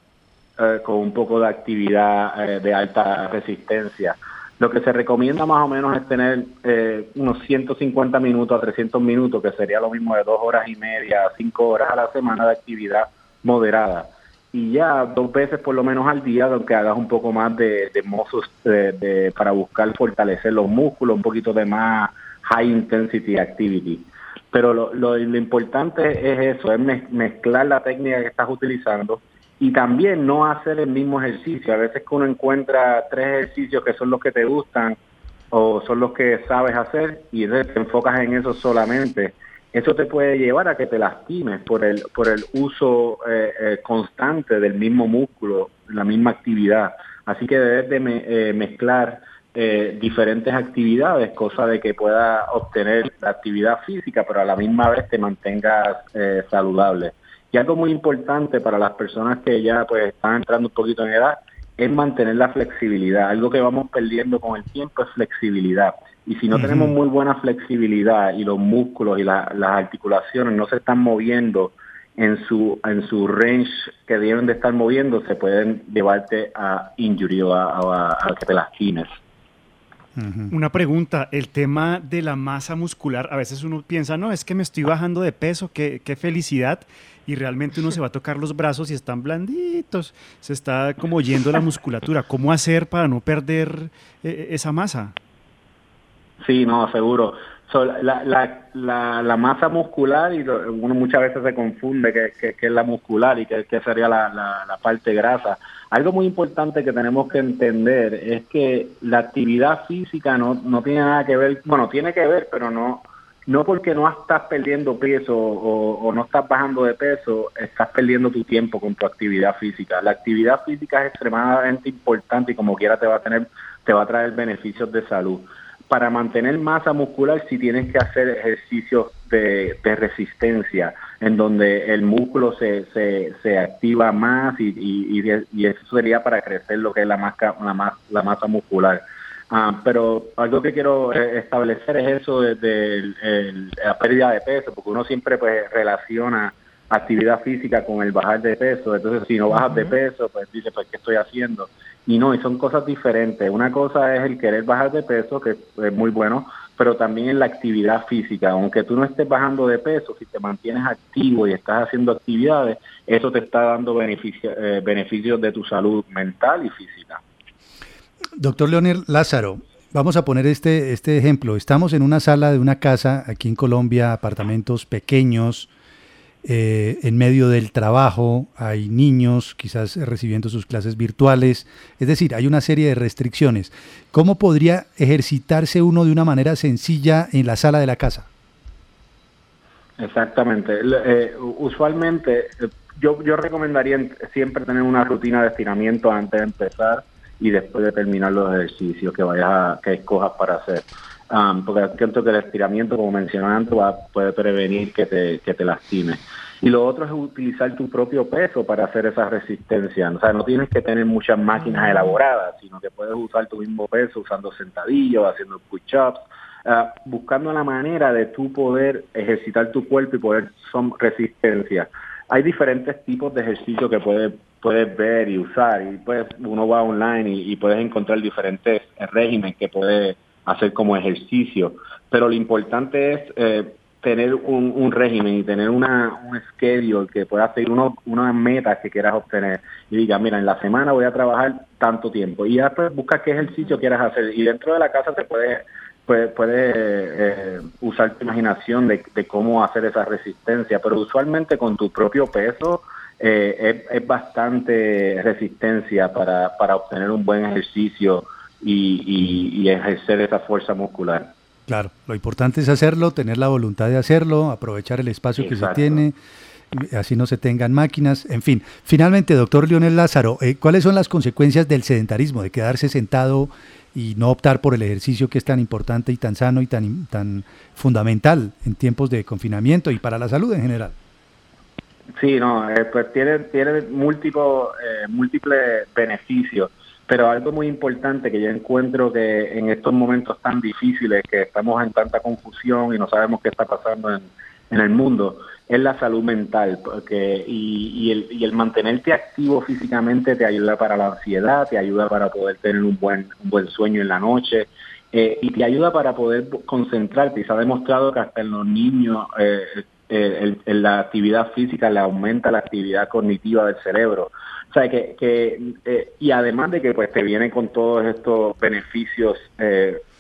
eh, con un poco de actividad eh, de alta resistencia. Lo que se recomienda más o menos es tener eh, unos 150 minutos a 300 minutos, que sería lo mismo de dos horas y media a cinco horas a la semana de actividad moderada. Y ya dos veces por lo menos al día, aunque hagas un poco más de, de mozos de, para buscar fortalecer los músculos, un poquito de más high intensity activity. Pero lo, lo importante es eso, es mezclar la técnica que estás utilizando y también no hacer el mismo ejercicio. A veces que uno encuentra tres ejercicios que son los que te gustan o son los que sabes hacer y te enfocas en eso solamente. Eso te puede llevar a que te lastimes por el, por el uso eh, eh, constante del mismo músculo, la misma actividad. Así que debes de eh, mezclar diferentes actividades, cosa de que puedas obtener la actividad física, pero a la misma vez te mantengas saludable. Y algo muy importante para las personas que ya pues están entrando un poquito en edad es mantener la flexibilidad. Algo que vamos perdiendo con el tiempo es flexibilidad. Y si no tenemos muy buena flexibilidad y los músculos y las articulaciones no se están moviendo en su en su range que deben de estar moviendo, se pueden llevarte a injury o a, que te lastimes. Una pregunta, el tema de la masa muscular, a veces uno piensa, no, es que me estoy bajando de peso, qué, qué felicidad, y realmente uno se va a tocar los brazos y están blanditos, se está como yendo la musculatura. ¿Cómo hacer para no perder eh, esa masa? Sí, no, seguro. la, la, la, masa muscular, y uno muchas veces se confunde que, es la muscular y que, que sería la, la, parte grasa. Algo muy importante que tenemos que entender es que la actividad física no, no tiene nada que ver, bueno, tiene que ver, pero no, no porque no estás perdiendo peso o, no estás bajando de peso, estás perdiendo tu tiempo con tu actividad física. La actividad física es extremadamente importante y como quiera te va a tener, te va a traer beneficios de salud. Para mantener masa muscular sí tienes que hacer ejercicios de, resistencia, en donde el músculo se, se, se activa más y, y, eso sería para crecer lo que es la, la, la masa muscular Ah, pero algo que quiero eh, establecer es eso de, la pérdida de peso, porque uno siempre pues relaciona actividad física con el bajar de peso. Entonces, si no bajas de peso, pues dice, pues, ¿qué estoy haciendo? Y no, y son cosas diferentes. Una cosa es el querer bajar de peso, que es muy bueno, pero también en la actividad física. Aunque tú no estés bajando de peso, si te mantienes activo y estás haciendo actividades, eso te está dando eh, beneficios de tu salud mental y física. Doctor Leonel Lázaro, vamos a poner este, este ejemplo. Estamos en una sala de una casa aquí en Colombia, apartamentos pequeños, eh, en medio del trabajo, hay niños quizás recibiendo sus clases virtuales, es decir, hay una serie de restricciones. ¿Cómo podría ejercitarse uno de una manera sencilla en la sala de la casa? Exactamente. Eh, usualmente eh, yo, yo recomendaría siempre tener una rutina de estiramiento antes de empezar y después de terminar los ejercicios que vayas a, que escojas para hacer. Um, porque siento que el estiramiento, como mencioné antes, va, puede prevenir que te, que te lastimes. Y lo otro es utilizar tu propio peso para hacer esa resistencia. O sea, no tienes que tener muchas máquinas elaboradas, sino que puedes usar tu mismo peso usando sentadillos, haciendo push-ups, ah, buscando la manera de tú poder ejercitar tu cuerpo y poder son resistencia. Hay diferentes tipos de ejercicios que puedes puedes ver y usar y pues uno va online y, puedes encontrar diferentes regímenes que puedes hacer como ejercicio. Pero lo importante es eh, tener un, un, régimen y tener una, un schedule que pueda seguir uno, unas metas que quieras obtener. Y diga, mira, en la semana voy a trabajar tanto tiempo y después busca qué ejercicio quieras hacer. Y dentro de la casa te puedes puede, puede eh, usar tu imaginación de, de, cómo hacer esa resistencia, pero usualmente con tu propio peso eh, es, es, bastante resistencia para, para obtener un buen ejercicio y, y, y ejercer esa fuerza muscular. Claro, lo importante es hacerlo, tener la voluntad de hacerlo, aprovechar el espacio Exacto. que se tiene, así no se tengan máquinas, en fin. Finalmente, doctor Leonel Lázaro, eh, ¿cuáles son las consecuencias del sedentarismo, de quedarse sentado y no optar por el ejercicio que es tan importante y tan sano y tan, tan fundamental en tiempos de confinamiento y para la salud en general? Sí, no, eh, pues tiene, tiene múltiples, eh, múltiples beneficios. Pero algo muy importante que yo encuentro que en estos momentos tan difíciles, que estamos en tanta confusión y no sabemos qué está pasando en, en el mundo, es la salud mental. Porque, y, y, el, y el mantenerte activo físicamente te ayuda para la ansiedad, te ayuda para poder tener un buen, un buen sueño en la noche. Eh, y te ayuda para poder concentrarte. Y se ha demostrado que hasta en los niños eh, eh, la actividad física le aumenta la actividad cognitiva del cerebro. O sea, que, que y además de que pues te viene con todos estos beneficios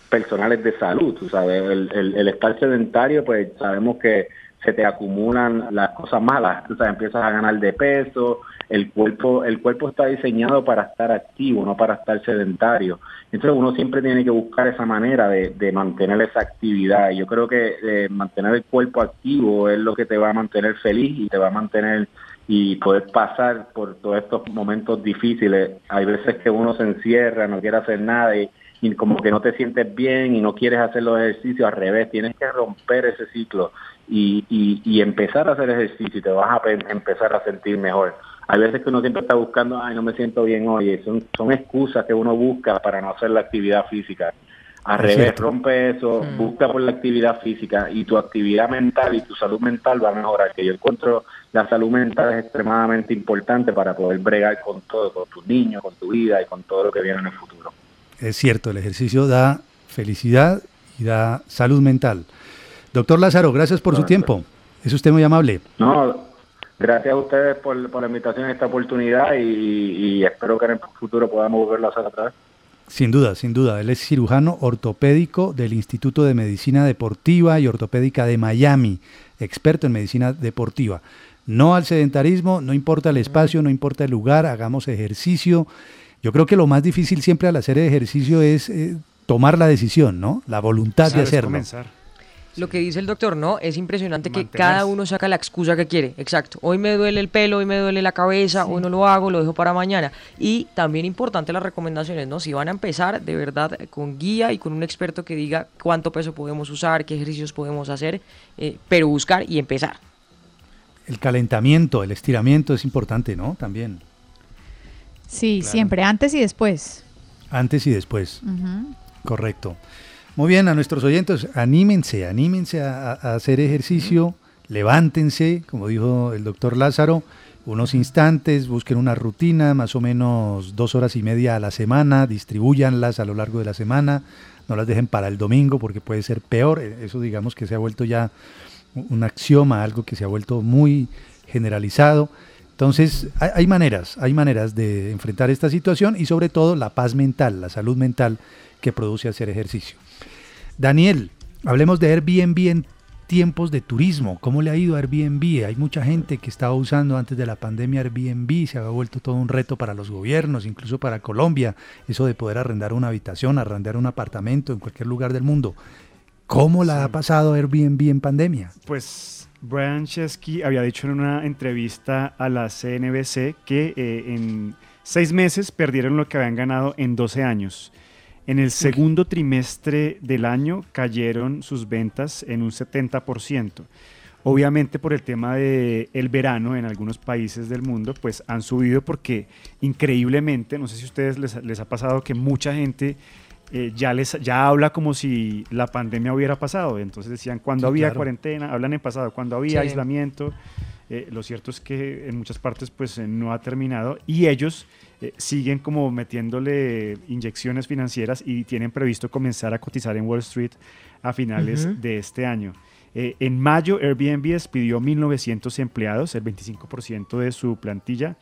personales de salud, tú sabes, el, estar sedentario, pues sabemos que se te acumulan las cosas malas, tú sabes, empiezas a ganar de peso, el cuerpo, el cuerpo está diseñado para estar activo, no para estar sedentario. Entonces uno siempre tiene que buscar esa manera de, de mantener esa actividad. Yo creo que eh, mantener el cuerpo activo es lo que te va a mantener feliz y te va a mantener y poder pasar por todos estos momentos difíciles. Hay veces que uno se encierra, no quiere hacer nada y, como que no te sientes bien y no quieres hacer los ejercicios, al revés, tienes que romper ese ciclo y, y, y empezar a hacer ejercicio y te vas a empezar a sentir mejor. Hay veces que uno siempre está buscando, ay, no me siento bien hoy, son, son excusas que uno busca para no hacer la actividad física. Al revés, cierto. rompe eso, mm. busca por la actividad física y tu actividad mental y tu salud mental va a mejorar. Que yo encuentro la salud mental es extremadamente importante para poder bregar con todo, con tus niños, con tu vida y con todo lo que viene en el futuro. Es cierto, el ejercicio da felicidad y da salud mental. Doctor Lázaro, gracias por su tiempo. Es usted muy amable. No, gracias a ustedes por, por la invitación a esta oportunidad y, y, espero que en el futuro podamos volverlo a hacer otra vez. Sin duda, sin duda. Él es cirujano ortopédico del Instituto de Medicina Deportiva y Ortopédica de Miami, experto en medicina deportiva. No al sedentarismo, no importa el espacio, no importa el lugar, hagamos ejercicio. Yo creo que lo más difícil siempre al hacer ejercicio es eh, tomar la decisión, ¿no? La voluntad de hacerlo. Comenzar. Lo que dice el doctor, ¿no? Es impresionante que cada uno saca la excusa que quiere. Exacto. Hoy me duele el pelo, hoy me duele la cabeza, sí. hoy no lo hago, lo dejo para mañana. Y también importante las recomendaciones, ¿no? Si van a empezar, de verdad, con guía y con un experto que diga cuánto peso podemos usar, qué ejercicios podemos hacer, eh, pero buscar y empezar. El calentamiento, el estiramiento es importante, ¿no? También. Sí, claro. siempre, antes y después. Antes y después. Uh -huh. Correcto. Muy bien, a nuestros oyentes, anímense, anímense a, a hacer ejercicio, levántense, como dijo el doctor Lázaro, unos instantes, busquen una rutina, más o menos dos horas y media a la semana, distribuyanlas a lo largo de la semana, no las dejen para el domingo porque puede ser peor, eso digamos que se ha vuelto ya un axioma, algo que se ha vuelto muy generalizado. Entonces, hay, hay, maneras, hay maneras de enfrentar esta situación y sobre todo la paz mental, la salud mental que produce hacer ejercicio. Daniel, hablemos de Airbnb en tiempos de turismo. ¿Cómo le ha ido a Airbnb? Hay mucha gente que estaba usando antes de la pandemia Airbnb, se ha vuelto todo un reto para los gobiernos, incluso para Colombia, eso de poder arrendar una habitación, arrendar un apartamento en cualquier lugar del mundo. ¿Cómo la sí. ha pasado Airbnb en pandemia? Pues Brian Chesky había dicho en una entrevista a la CNBC que eh, en seis meses perdieron lo que habían ganado en 12 años. En el segundo trimestre del año cayeron sus ventas en un 70%. Obviamente por el tema del el verano en algunos países del mundo, pues han subido porque increíblemente, no sé si a ustedes les, les ha pasado que mucha gente eh, ya, les, ya habla como si la pandemia hubiera pasado. Entonces decían, cuando Sí, había claro. cuarentena, hablan en pasado, cuando había Sí. aislamiento. Eh, lo cierto es que en muchas partes pues eh, no ha terminado y ellos eh, siguen como metiéndole inyecciones financieras y tienen previsto comenzar a cotizar en Wall Street a finales de este año. Eh, en mayo Airbnb despidió 1.900 empleados, el 25% de su plantilla,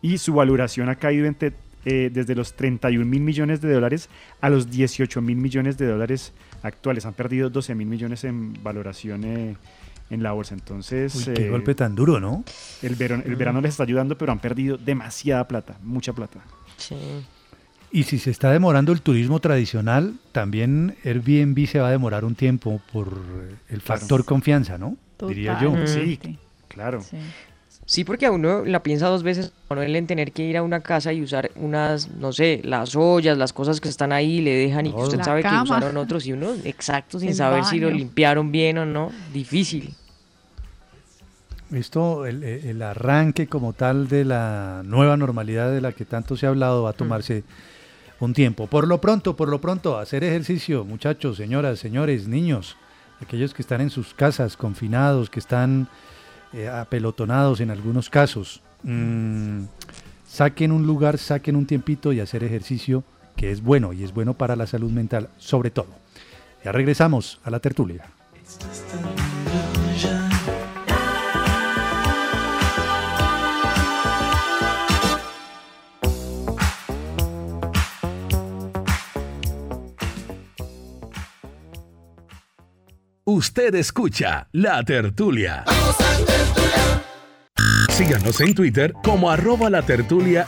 y su valoración ha caído entre, eh, desde los 31 mil millones de dólares a los 18 mil millones de dólares actuales. Han perdido 12 mil millones en valoración en la bolsa. Entonces, Uy, qué eh, golpe tan duro, ¿no? el, verano, el verano les está ayudando, pero han perdido demasiada plata, mucha plata. Sí. Y si se está demorando el turismo tradicional, también Airbnb se va a demorar un tiempo por eh, el factor confianza, ¿no? Diría yo. Sí, claro. Sí, porque a uno la piensa dos veces, Manuel, en tener que ir a una casa y usar unas, no sé, las ollas, las cosas que están ahí, le dejan y que usted La sabe que usaron otros y uno, exacto, sin El saber si lo limpiaron bien o no, difícil. Esto, el, el arranque como tal de la nueva normalidad de la que tanto se ha hablado va a tomarse un tiempo. Por lo pronto, por lo pronto, hacer ejercicio, muchachos, señoras, señores, niños, aquellos que están en sus casas, confinados, que están eh, apelotonados en algunos casos, mm, saquen un lugar, saquen un tiempito y hacer ejercicio que es bueno y es bueno para la salud mental, sobre todo. Ya regresamos a la tertulia. Usted escucha La Tertulia. Síganos en Twitter como arroba la tertulia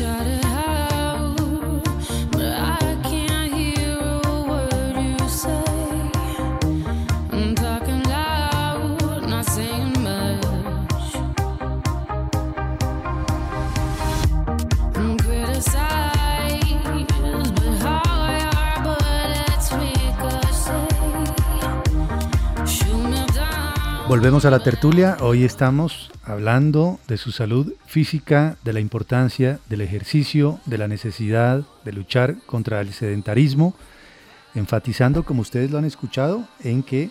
it Volvemos a la tertulia. Hoy estamos hablando de su salud física, de la importancia del ejercicio, de la necesidad de luchar contra el sedentarismo, enfatizando, como ustedes lo han escuchado, en que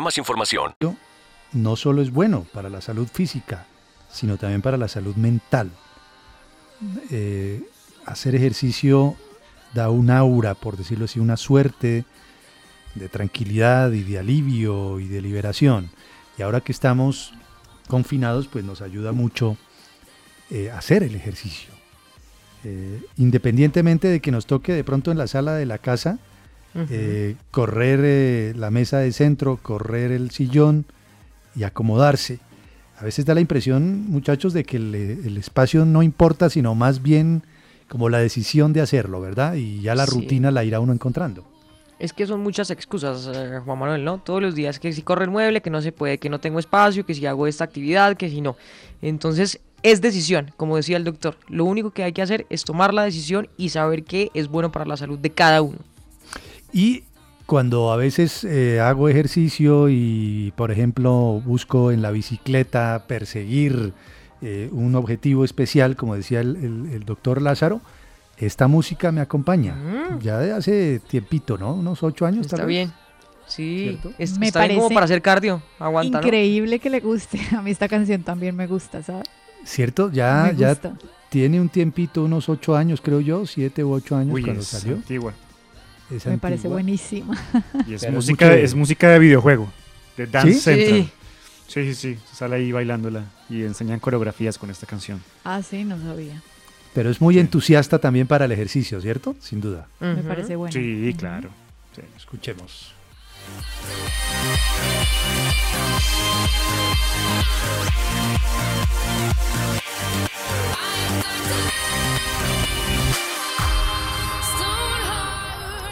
más información. no solo es bueno para la salud física, sino también para la salud mental. Eh, hacer ejercicio da un aura, por decirlo así, una suerte de tranquilidad y de alivio y de liberación. Y ahora que estamos confinados, pues nos ayuda mucho eh, hacer el ejercicio. Eh, independientemente de que nos toque de pronto en la sala de la casa, Eh, correr eh, la mesa de centro, correr el sillón y acomodarse. A veces da la impresión, muchachos, de que el, el espacio no importa, sino más bien como la decisión de hacerlo, ¿verdad? Y ya la Sí. rutina la irá uno encontrando. Es que son muchas excusas, eh, Juan Manuel, ¿no? Todos los días que si corre el mueble, que no se puede, que no tengo espacio, que si hago esta actividad, que si no. Entonces, es decisión, como decía el doctor. Lo único que hay que hacer es tomar la decisión y saber qué es bueno para la salud de cada uno. Y cuando a veces eh, hago ejercicio y, por ejemplo, busco en la bicicleta perseguir eh, un objetivo especial, como decía el, el- el doctor Lázaro, esta música me acompaña. Ya de hace tiempito, ¿no? Unos ocho años Está tal vez. bien. Sí, es, Me está bien como parece para hacer cardio, aguanta, ¿no? Increíble que le guste. *laughs* A mí esta canción también me gusta, ¿sabes? ¿Cierto? Ya, ya tiene un tiempito, unos ocho años, creo yo, siete u ocho años Uy, cuando es salió. antigua. Es Me parece buenísima. Y es Pero es música, mucho de- es música de videojuego, de Dance ¿Sí? Central. Sí. Sí, sí, sí. Sale ahí bailándola y enseñan coreografías con esta canción. Ah, sí, no sabía. Pero es muy entusiasta también para el ejercicio, ¿cierto? Sin duda. Me parece bueno. Sí, claro. Sí. Escuchemos.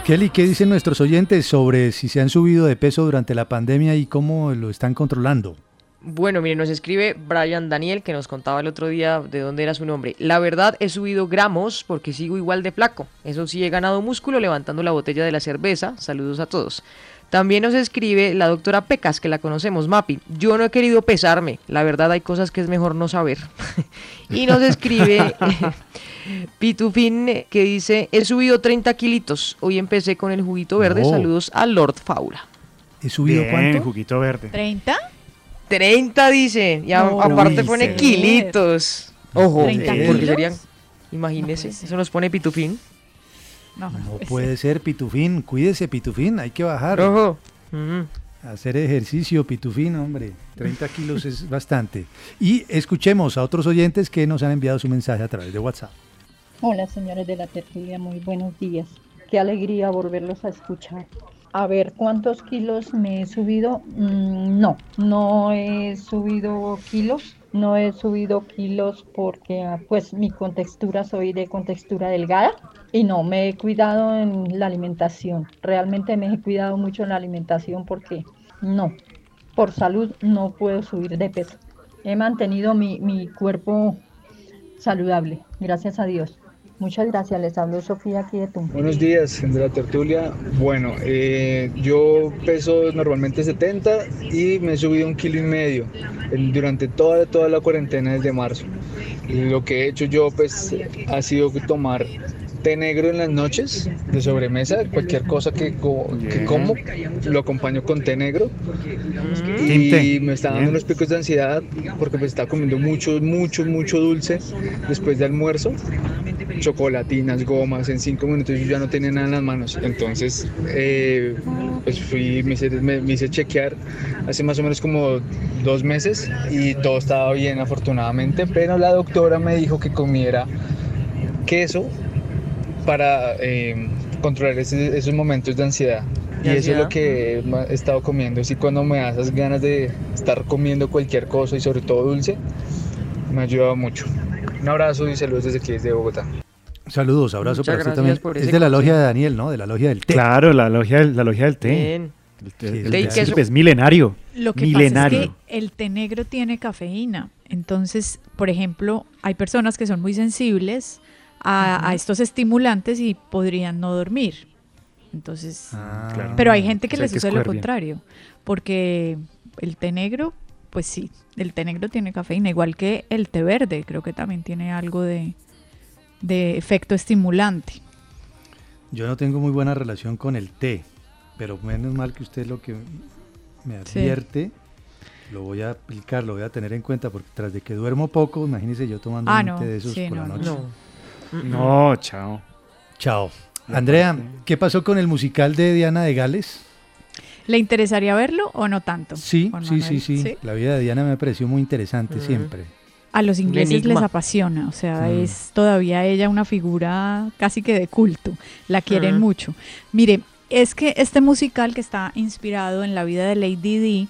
Kelly, ¿qué dicen nuestros oyentes sobre si se han subido de peso durante la pandemia y cómo lo están controlando? Bueno, mire, nos escribe Brian Daniel, que nos contaba el otro día de dónde era su nombre. La verdad, he subido gramos porque sigo igual de flaco. Eso sí, he ganado músculo levantando la botella de la cerveza. Saludos a todos. También nos escribe la doctora Pecas, que la conocemos, Mapi. Yo no he querido pesarme. La verdad, hay cosas que es mejor no saber. *laughs* y nos escribe *laughs* Pitufín, que dice, he subido 30 kilitos. Hoy empecé con el juguito verde. No. Saludos a Lord Faula. ¿He subido Bien, cuánto? juguito verde. ¿30? 30 dice, y a- No aparte pone kilitos. Ojo, 30 porque kilos. serían, imagínese, eso nos pone pitufín. No, No puede *laughs* ser, Pitufín. Cuídese, Pitufín. Hay que bajar. Ojo. Hacer ejercicio, Pitufín, hombre. 30 kilos es *laughs* bastante. Y escuchemos a otros oyentes que nos han enviado su mensaje a través de WhatsApp. Hola señores de la tertulia, muy buenos días. Qué alegría volverlos a escuchar. A ver, ¿cuántos kilos me he subido? Mm, no, no he subido kilos. No he subido kilos porque ah, pues mi contextura, soy de contextura delgada y no, me he cuidado en la alimentación. Realmente me he cuidado mucho en la alimentación porque no, por salud no puedo subir de peso. He mantenido mi, mi cuerpo saludable, gracias a Dios. Muchas gracias, les hablo Sofía aquí de Tumba. Buenos días, de la tertulia. Bueno, eh, yo peso normalmente 70 y me he subido un kilo y medio durante toda, toda la cuarentena desde marzo. Lo que he hecho yo pues ha sido tomar té negro en las noches de sobremesa, cualquier cosa que, co- que como lo acompaño con té negro. Y Tinte. me está dando unos picos de ansiedad porque pues estaba comiendo mucho, mucho, mucho dulce después de almuerzo. Chocolatinas, gomas, en cinco minutos yo ya no tenía nada en las manos. Entonces, eh, pues fui, me hice, me- me hice chequear hace más o menos como dos meses y todo estaba bien afortunadamente, pero la doctora me dijo que comiera queso para eh, controlar ese- esos momentos de ansiedad. Y eso es lo que he estado comiendo. Así cuando me da esas ganas de estar comiendo cualquier cosa y sobre todo dulce, me ha ayudado mucho. Un abrazo y saludos desde aquí, desde Bogotá. Saludos, abrazo Muchas para usted también. por Es de la logia de Daniel, ¿no? De la logia del té. Claro, la logia, del- la logia del té. Bien. El té, Sí, el té y té queso. es milenario. Lo que milenario. pasa es que el té negro tiene cafeína. Entonces, por ejemplo, hay personas que son muy sensibles a, a estos estimulantes y podrían no dormir. Entonces, Claro. pero hay gente que hay les que sucede lo bien. contrario, porque el té negro, pues sí, el té negro tiene cafeína, igual que el té verde, creo que también tiene algo de, de efecto estimulante. Yo no tengo muy buena relación con el té, pero menos mal que usted lo que me Sí. advierte, lo voy a aplicar, lo voy a tener en cuenta, porque tras de que duermo poco, imagínese yo tomando Ah, un no, té de esos sí, por la no, noche. No. No, chao. Chao. Andrea, ¿qué pasó con el musical de Diana de Gales? ¿Le interesaría verlo o no tanto? Sí, sí, sí, sí, La vida de Diana me pareció muy interesante Mm. siempre. A los ingleses les apasiona, o sea, Mm. es todavía ella una figura casi que de culto, la quieren Mm. mucho. Mire, es que este musical que está inspirado en la vida de Lady Di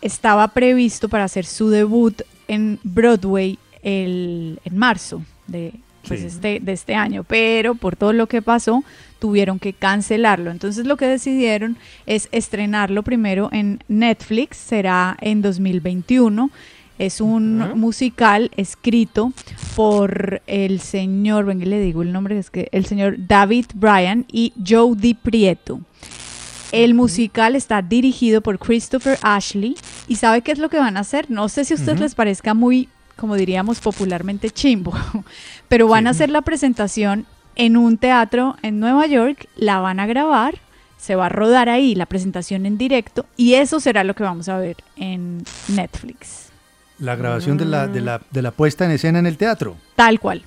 estaba previsto para hacer su debut en Broadway el, en marzo de, pues Sí. este, de este año, pero por todo lo que pasó tuvieron que cancelarlo. Entonces lo que decidieron es estrenarlo primero en Netflix, será en 2021. Es un musical escrito por el señor, venga, le digo el nombre, es que el señor David Bryan y Joe Di Prieto. El musical está dirigido por Christopher Ashley y ¿sabe qué es lo que van a hacer? No sé si a ustedes les parezca muy, como diríamos popularmente, chimbo, pero van a hacer la presentación en un teatro en Nueva York, la van a grabar, Se va a rodar ahí la presentación en directo y eso será lo que vamos a ver en Netflix. La grabación de, la, de, la, de la puesta en escena en el teatro. Tal cual.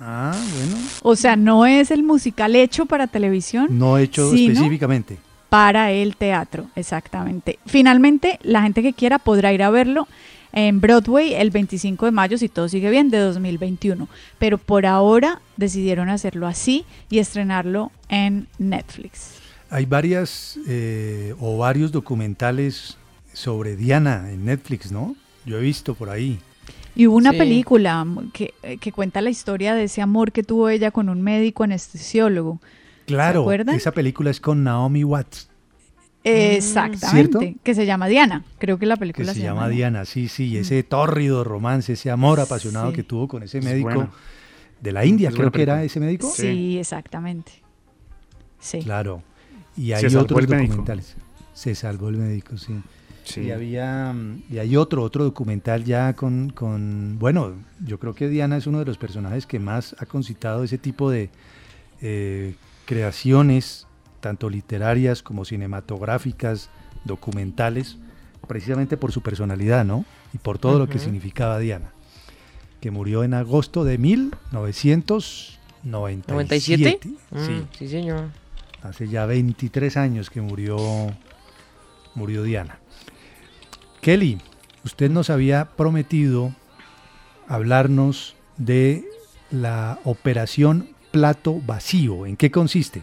Ah, bueno. O sea, no es el musical hecho para televisión. No hecho específicamente. Para el teatro, exactamente. Finalmente, la gente que quiera podrá ir a verlo en Broadway el 25 de mayo, si todo sigue bien, de 2021. Pero por ahora decidieron hacerlo así y estrenarlo en Netflix. Hay varias eh, o varios documentales sobre Diana en Netflix, ¿no? Yo he visto por ahí. Y hubo una Sí. película que, que cuenta la historia de ese amor que tuvo ella con un médico anestesiólogo. Claro, esa película es con Naomi Watts, Exactamente. ¿Cierto? Que se llama Diana. Creo que la que película se llama Diana, sí, sí, y ese tórrido romance, ese amor apasionado Sí. que tuvo con ese Es médico de la India, Es creo que era película. ese médico. Sí, exactamente. Sí. Claro. Y Se hay otros médico. documentales. Se salvó el médico, sí. Sí. Y había mm, y hay otro otro documental ya con, con bueno, yo creo que Diana es uno de los personajes que más ha concitado ese tipo de eh, creaciones, tanto literarias como cinematográficas, documentales, precisamente por su personalidad, ¿no? Y por todo lo que significaba Diana, que murió en agosto de 1997. ¿97? Sí, Mm, sí, señor. Hace ya 23 años que murió, murió Diana. Kelly, usted nos había prometido hablarnos de la operación plato vacío. ¿En qué consiste?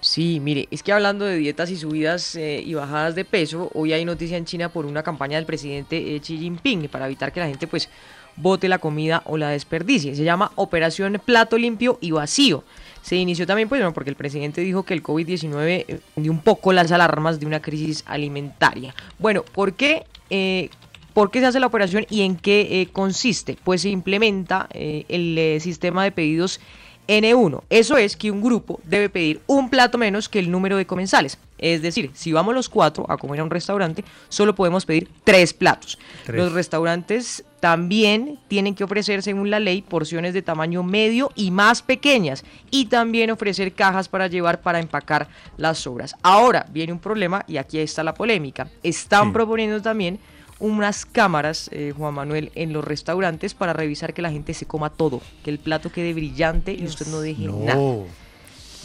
Sí, mire, es que hablando de dietas y subidas eh, y bajadas de peso, hoy hay noticia en China por una campaña del presidente eh, Xi Jinping para evitar que la gente pues bote la comida o la desperdicie. Se llama Operación Plato Limpio y Vacío. Se inició también pues bueno, porque el presidente dijo que el COVID-19 eh, dio un poco las alarmas de una crisis alimentaria. Bueno, ¿por qué? Eh, ¿Por qué se hace la operación y en qué eh, consiste? Pues se implementa eh, el eh, sistema de pedidos N1. Eso es que un grupo debe pedir un plato menos que el número de comensales. Es decir, si vamos los cuatro a comer a un restaurante, solo podemos pedir tres platos. Tres. Los restaurantes también tienen que ofrecer, según la ley, porciones de tamaño medio y más pequeñas. Y también ofrecer cajas para llevar para empacar las sobras. Ahora viene un problema y aquí está la polémica. Están Sí. proponiendo también unas cámaras, eh, Juan Manuel, en los restaurantes para revisar que la gente se coma todo, que el plato quede brillante y usted no deje nada.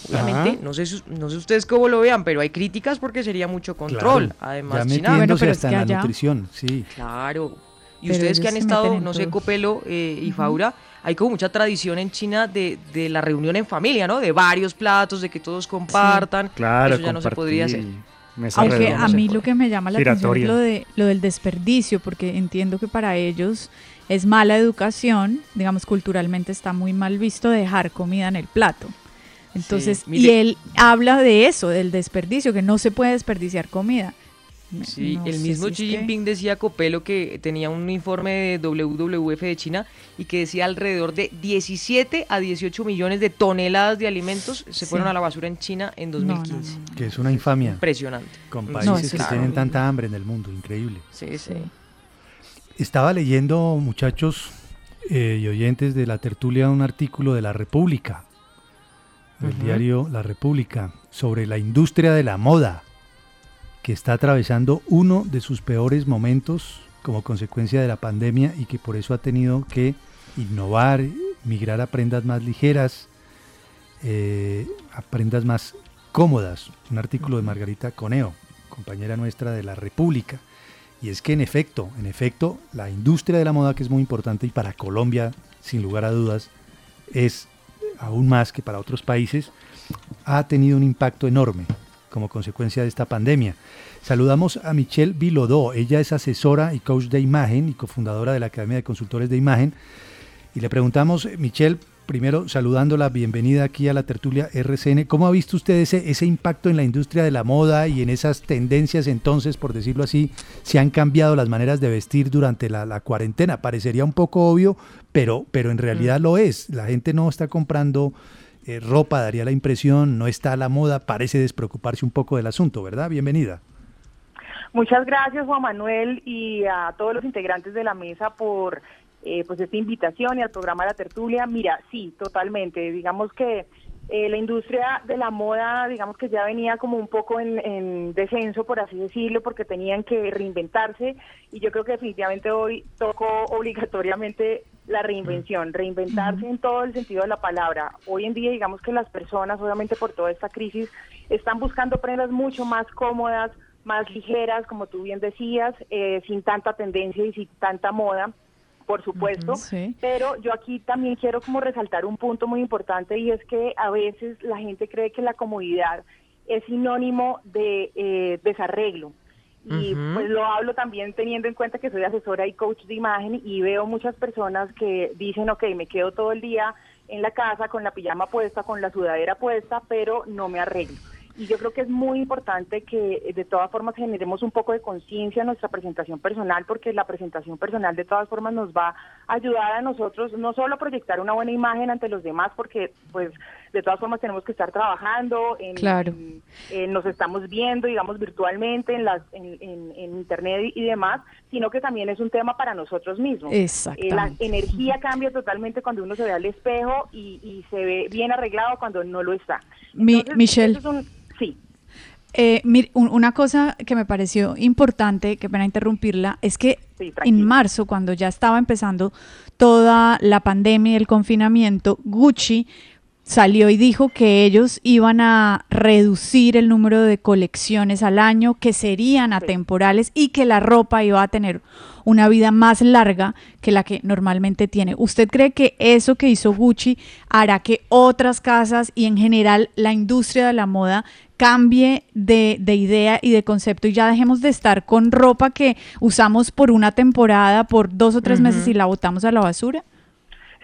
Obviamente, Ah. no sé, no sé ustedes cómo lo vean, pero hay críticas porque sería mucho control. Claro, Además, ya China, metiéndose pero es hasta que en la allá- nutrición, sí. claro. Y Pero ustedes que han estado, no sé. Copelo eh, y Faura, hay como mucha tradición en China de, de la reunión en familia, ¿no? De varios platos, de que todos compartan. Claro, Eso ya no se podría hacer. Mesa Aunque redonda. a mí lo que me llama la atención es lo, de, lo del desperdicio, porque entiendo que para ellos es mala educación, digamos, culturalmente está muy mal visto dejar comida en el plato. Entonces, y él habla de eso, del desperdicio, que no se puede desperdiciar comida. Sí, no el mismo si Xi que- Jinping decía Copelo que tenía un informe de WWF de China y que decía alrededor de 17 a 18 millones de toneladas de alimentos se Sí. fueron a la basura en China en 2015. Que es una infamia. Impresionante. Con No, países que tienen tanta hambre en el mundo, increíble. Sí, sí. Estaba leyendo, muchachos eh, y oyentes de la tertulia, un artículo de La República, del diario La República, sobre la industria de la moda, que está atravesando uno de sus peores momentos como consecuencia de la pandemia y que por eso ha tenido que innovar, migrar a prendas más ligeras, eh, a prendas más cómodas. Un artículo de Margarita Coneo, compañera nuestra de La República. Y es que en efecto, en efecto, la industria de la moda que es muy importante y para Colombia, sin lugar a dudas, es aún más que para otros países, ha tenido un impacto enorme como consecuencia de esta pandemia. Saludamos a Michelle Bilodó, ella es asesora y coach de imagen y cofundadora de la Academia de Consultores de Imagen. Y le preguntamos, Michelle, primero saludándola, bienvenida aquí a la tertulia RCN, ¿cómo ha visto usted ese, ese impacto en la industria de la moda y en esas tendencias entonces, por decirlo así, se han cambiado las maneras de vestir durante la, la cuarentena? Parecería un poco obvio, pero, pero en realidad lo es. La gente no está comprando eh, ropa, daría la impresión, no está a la moda, parece despreocuparse un poco del asunto, ¿verdad? Bienvenida. Muchas gracias Juan Manuel y a todos los integrantes de la mesa por eh, pues esta invitación y al programa La Tertulia. Mira, sí, totalmente. Digamos que Eh, la industria de la moda, digamos que ya venía como un poco en, en descenso, por así decirlo, porque tenían que reinventarse y yo creo que definitivamente hoy tocó obligatoriamente la reinvención, reinventarse en todo el sentido de la palabra. Hoy en día, digamos que las personas, obviamente por toda esta crisis, están buscando prendas mucho más cómodas, más ligeras, como tú bien decías, eh, sin tanta tendencia y sin tanta moda por supuesto, sí. pero yo aquí también quiero como resaltar un punto muy importante y es que a veces la gente cree que la comodidad es sinónimo de eh, desarreglo. Y pues lo hablo también teniendo en cuenta que soy asesora y coach de imagen y veo muchas personas que dicen, ok, me quedo todo el día en la casa con la pijama puesta, con la sudadera puesta, pero no me arreglo. Y yo creo que es muy importante que eh, de todas formas generemos un poco de conciencia en nuestra presentación personal, porque la presentación personal de todas formas nos va a ayudar a nosotros no solo a proyectar una buena imagen ante los demás, porque pues de todas formas tenemos que estar trabajando, en, Claro. en- en- nos estamos viendo, digamos, virtualmente en, las, en, internet y, demás, sino que también es un tema para nosotros mismos. Eh, la energía cambia totalmente cuando uno se ve al espejo y, y se ve bien arreglado cuando no lo está. Mi- Michelle. eso es un- sí. Eh, mir- un- una cosa que me pareció importante, que pena interrumpirla, es que Sí, en marzo, cuando ya estaba empezando toda la pandemia y el confinamiento, Gucci salió y dijo que ellos iban a reducir el número de colecciones al año, que serían atemporales y que la ropa iba a tener una vida más larga que la que normalmente tiene. ¿Usted cree que eso que hizo Gucci hará que otras casas y en general la industria de la moda cambie de, de idea y de concepto y ya dejemos de estar con ropa que usamos por una temporada, por dos o tres meses y la botamos a la basura?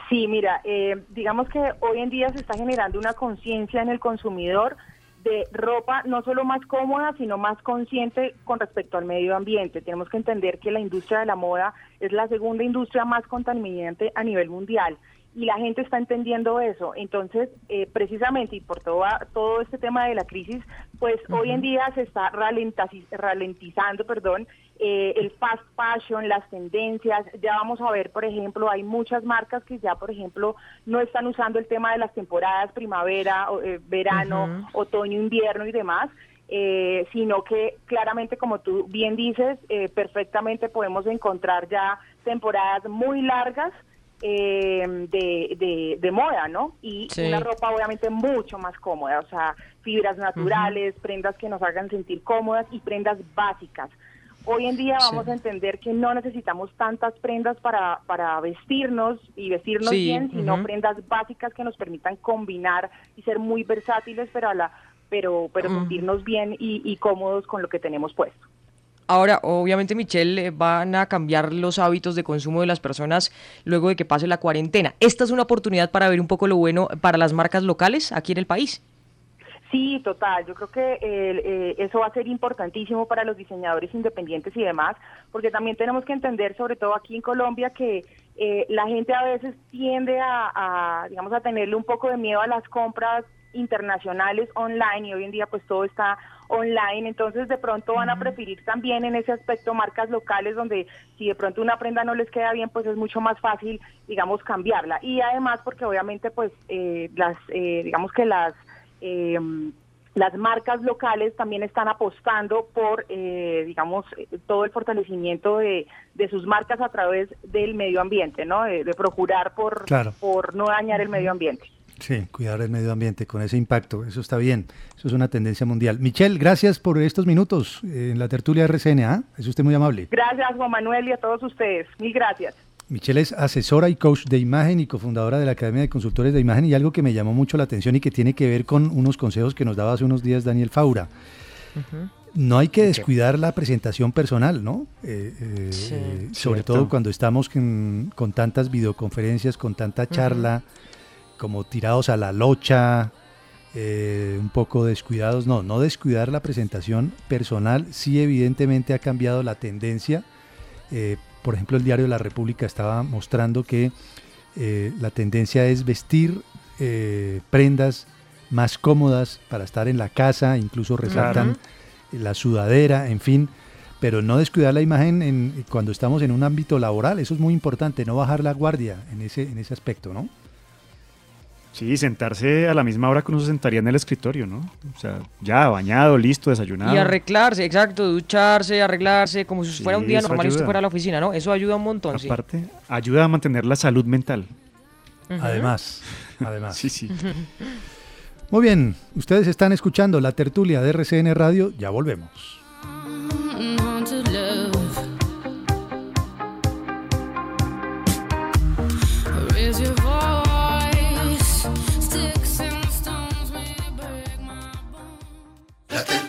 Sí, mira, eh, digamos que hoy en día se está generando una conciencia en el consumidor de ropa no solo más cómoda, sino más consciente con respecto al medio ambiente. Tenemos que entender que la industria de la moda es la segunda industria más contaminante a nivel mundial y la gente está entendiendo eso. Entonces, eh, precisamente y por todo, todo este tema de la crisis, pues hoy en día se está ralentizando, perdón, eh, el fast fashion, las tendencias. Ya vamos a ver, por ejemplo, hay muchas marcas que ya, por ejemplo, no están usando el tema de las temporadas primavera, eh, verano, otoño, invierno y demás. eh, sino que claramente, como tú bien dices, eh, perfectamente podemos encontrar ya temporadas muy largas eh, de, de, de moda, ¿no? Y Sí. una ropa obviamente mucho más cómoda, o sea, fibras naturales, prendas que nos hagan sentir cómodas y prendas básicas. Hoy en día vamos Sí. a entender que no necesitamos tantas prendas para, para vestirnos y vestirnos Sí, bien, sino prendas básicas que nos permitan combinar y ser muy versátiles, pero a la pero pero Mm. sentirnos bien y, y cómodos con lo que tenemos puesto. Ahora, obviamente, Michelle, eh, van a cambiar los hábitos de consumo de las personas luego de que pase la cuarentena. ¿Esta es una oportunidad para ver un poco lo bueno para las marcas locales aquí en el país? Sí, total. Yo creo que eh, eh, eso va a ser importantísimo para los diseñadores independientes y demás, porque también tenemos que entender, sobre todo aquí en Colombia, que eh, la gente a veces tiende a, a, digamos, a tenerle un poco de miedo a las compras internacionales online y hoy en día pues todo está online, entonces de pronto van a preferir también en ese aspecto marcas locales donde si de pronto una prenda no les queda bien pues es mucho más fácil digamos cambiarla. Y además porque obviamente pues eh, las eh, digamos que las eh, las marcas locales también están apostando por, eh, digamos, eh, todo el fortalecimiento de, de sus marcas a través del medio ambiente, ¿no? De, de procurar por, Claro. por no dañar el medio ambiente. Sí, cuidar el medio ambiente con ese impacto, eso está bien, eso es una tendencia mundial. Michelle, gracias por estos minutos eh, en la tertulia RCN, ¿ah? es usted muy amable. Gracias, Juan Manuel, y a todos ustedes. Mil gracias. Michelle es asesora y coach de imagen y cofundadora de la Academia de Consultores de Imagen y algo que me llamó mucho la atención y que tiene que ver con unos consejos que nos daba hace unos días Daniel Faura. No hay que descuidar la presentación personal, ¿no? Eh, eh, Sí. eh, sobre Cierto. todo cuando estamos con, con tantas videoconferencias, con tanta charla, como tirados a la locha, eh, un poco descuidados. No, no descuidar la presentación personal. Sí, evidentemente ha cambiado la tendencia. Eh, por ejemplo, el diario la República estaba mostrando que eh, la tendencia es vestir eh, prendas más cómodas para estar en la casa, incluso resaltan la sudadera, en fin, pero no descuidar la imagen en, cuando estamos en un ámbito laboral, eso es muy importante, no bajar la guardia en ese, en ese aspecto, ¿no? Sí, sentarse a la misma hora que uno se sentaría en el escritorio, ¿no? O sea, ya bañado, listo, desayunado. Y arreglarse, exacto, ducharse, arreglarse, como si fuera un Sí, día normal y usted fuera a la oficina, ¿no? Eso ayuda un montón, sí. Aparte, ayuda a mantener la salud mental. Además, además. *laughs* Sí, sí. Muy bien, ustedes están escuchando la tertulia de RCN Radio, ya volvemos.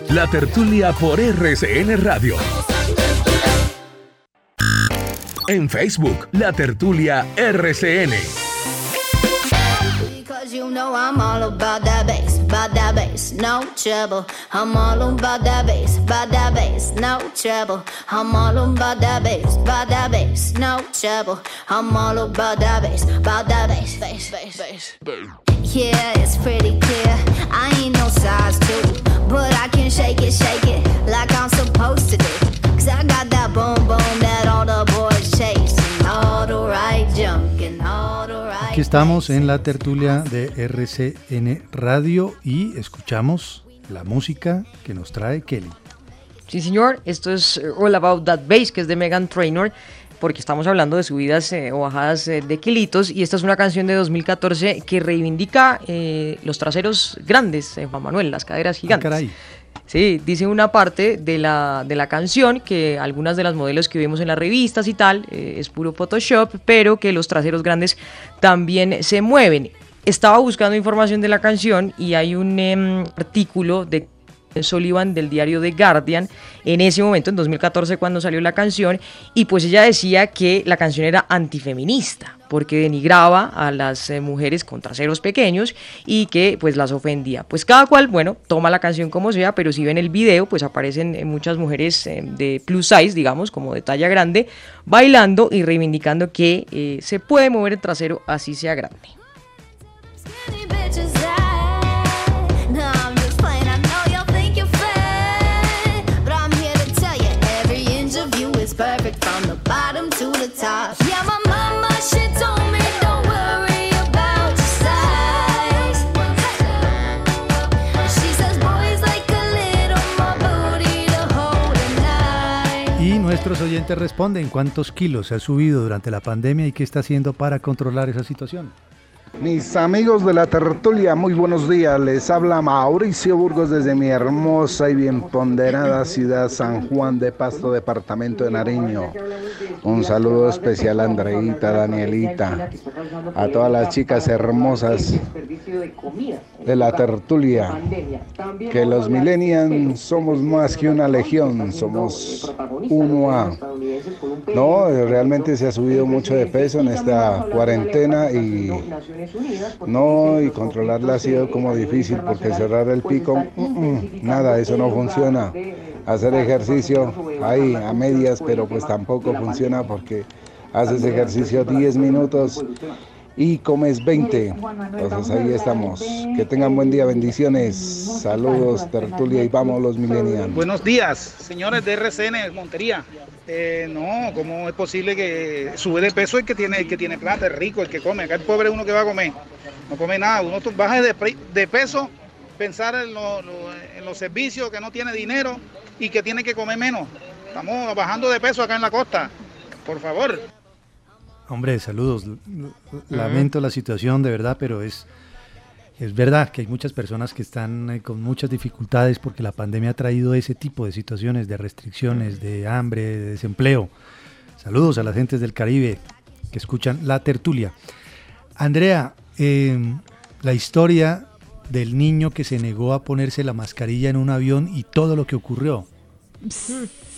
La tertulia por RCN Radio. En Facebook, la tertulia RCN. Because you know I'm all about that bass, about that bass, no trouble. I'm all about that bass, about that bass, no trouble. I'm all about that bass, about that bass, no trouble. I'm all about that bass, about that bass, bass, bass, bass. Yeah, it's pretty clear. I ain't no size two, but I can shake it, shake it like I'm supposed to do. Cause I got that boom boom that all the boys chase. And all the right junk and all the right. Aquí estamos en la tertulia de RCN Radio y escuchamos la música que nos trae Kelly. Sí, señor, esto es All About That Bass, que es de Megan Trainor, porque estamos hablando de subidas eh, o bajadas eh, de kilitos, y esta es una canción de 2014 que reivindica eh, los traseros grandes, Juan Manuel, las caderas gigantes. caray. Sí, dice una parte de la, de la canción que algunas de las modelos que vemos en las revistas y tal es puro Photoshop, pero que los traseros grandes también se mueven. Estaba buscando información de la canción y hay un em, artículo de Sullivan del diario The Guardian en ese momento, en 2014, cuando salió la canción, y pues ella decía que la canción era antifeminista, porque denigraba a las eh, mujeres con traseros pequeños y que pues las ofendía. Pues cada cual, bueno, toma la canción como sea, pero si ven el video, pues aparecen eh, muchas mujeres eh, de plus size, digamos, como de talla grande, bailando y reivindicando que eh, se puede mover el trasero así sea grande. Nuestros oyentes responden cuántos kilos se ha subido durante la pandemia y qué está haciendo para controlar esa situación. Mis amigos de la tertulia, muy buenos días. Les habla Mauricio Burgos desde mi hermosa y bien ponderada ciudad San Juan de Pasto, departamento de Nariño. Un saludo especial a Andreita, Danielita, a todas las chicas hermosas de la tertulia. Que los millennials somos más que una legión, somos uno a. No, realmente se ha subido mucho de peso en esta cuarentena y no, y controlarla ha sido como difícil porque cerrar el pico, mm, mm, nada, eso no funciona. Hacer ejercicio ahí a medias, pero pues tampoco funciona porque haces ejercicio 10 minutos y comes 20. Entonces ahí estamos. Que tengan buen día, bendiciones. Saludos, tertulia y vamos los millennials. Buenos días, señores de RCN Montería. Eh, no, ¿cómo es posible que sube de peso el que tiene, el que tiene plata, el rico, el que come? Acá el pobre es uno que va a comer. No come nada. Uno baja de, peso, pensar en, lo- lo- en los servicios, que no tiene dinero y que tiene que comer menos. Estamos bajando de peso acá en la costa. Por favor. Hombre, saludos. Lamento la situación de verdad, pero es, es verdad que hay muchas personas que están eh, con muchas dificultades porque la pandemia ha traído ese tipo de situaciones, de restricciones, de hambre, de desempleo. Saludos a las gentes del Caribe que escuchan la tertulia. Andrea, eh, la historia del niño que se negó a ponerse la mascarilla en un avión y todo lo que ocurrió.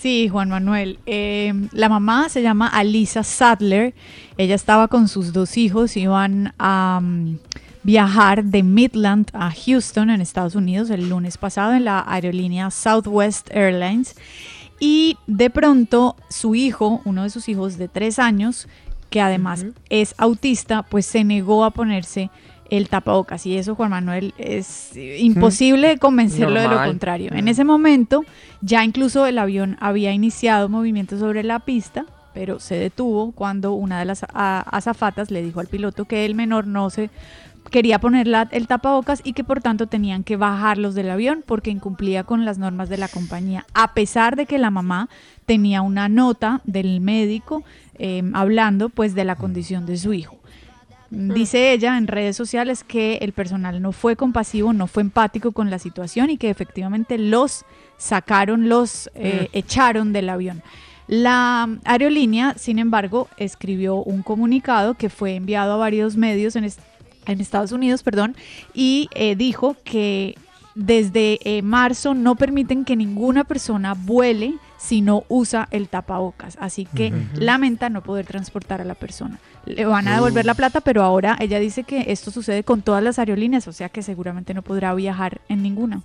Sí, Juan Manuel. Eh, la mamá se llama Alisa Sadler. Ella estaba con sus dos hijos, iban a mm, viajar de Midland a Houston, en Estados Unidos, el lunes pasado en la aerolínea Southwest Airlines. Y de pronto su hijo, uno de sus hijos de tres años, que además es autista, pues se negó a ponerse el tapabocas. Y eso, Juan Manuel, es imposible convencerlo de lo contrario. En ese momento, ya incluso el avión había iniciado movimiento sobre la pista, pero se detuvo cuando una de las azafatas le dijo al piloto que el menor no se quería poner la- el tapabocas y que por tanto tenían que bajarlos del avión porque incumplía con las normas de la compañía, a pesar de que la mamá tenía una nota del médico eh, hablando pues de la condición de su hijo. Dice ella en redes sociales que el personal no fue compasivo, no fue empático con la situación y que efectivamente los sacaron, los eh, Mm. echaron del avión. La aerolínea, sin embargo, escribió un comunicado que fue enviado a varios medios en, est- en Estados Unidos, perdón, y eh, dijo que desde eh, marzo no permiten que ninguna persona vuele si no usa el tapabocas. Así que lamenta no poder transportar a la persona. Le van a devolver la plata, pero ahora ella dice que esto sucede con todas las aerolíneas, o sea que seguramente no podrá viajar en ninguna.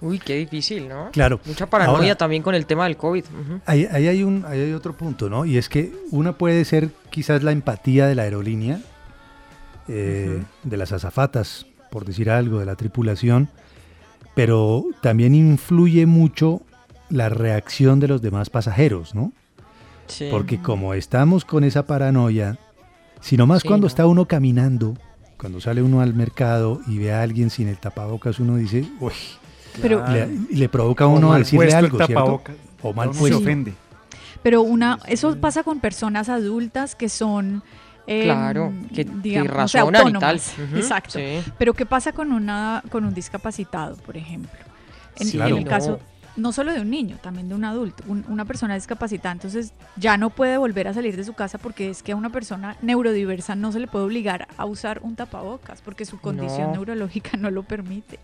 Uy, qué difícil, ¿no? Claro. Mucha paranoia Ahora- también con el tema del COVID. ahí hay un, ahí hay otro punto, ¿no? Y es que una puede ser quizás la empatía de la aerolínea, eh, de las azafatas, por decir algo, de la tripulación, pero también influye mucho la reacción de los demás pasajeros, ¿no? Sí. Porque como estamos con esa paranoia, sino más Sí, cuando no. está uno caminando, cuando sale uno al mercado y ve a alguien sin el tapabocas, uno dice, uy, Pero- le, le provoca a uno decirle puesto el algo, ¿cierto? O mal uno se puesto. ofende. Pero una, eso pasa con personas adultas que son eh, Claro, que- que digamos, o sea, razonan y tal. Exacto. sí. Pero ¿qué pasa con una con un discapacitado, por ejemplo? En, Sí, en el no. caso no solo de un niño, también de un adulto, un- una persona discapacitada, entonces ya no puede volver a salir de su casa porque es que a una persona neurodiversa no se le puede obligar a usar un tapabocas porque su condición No. neurológica no lo permite.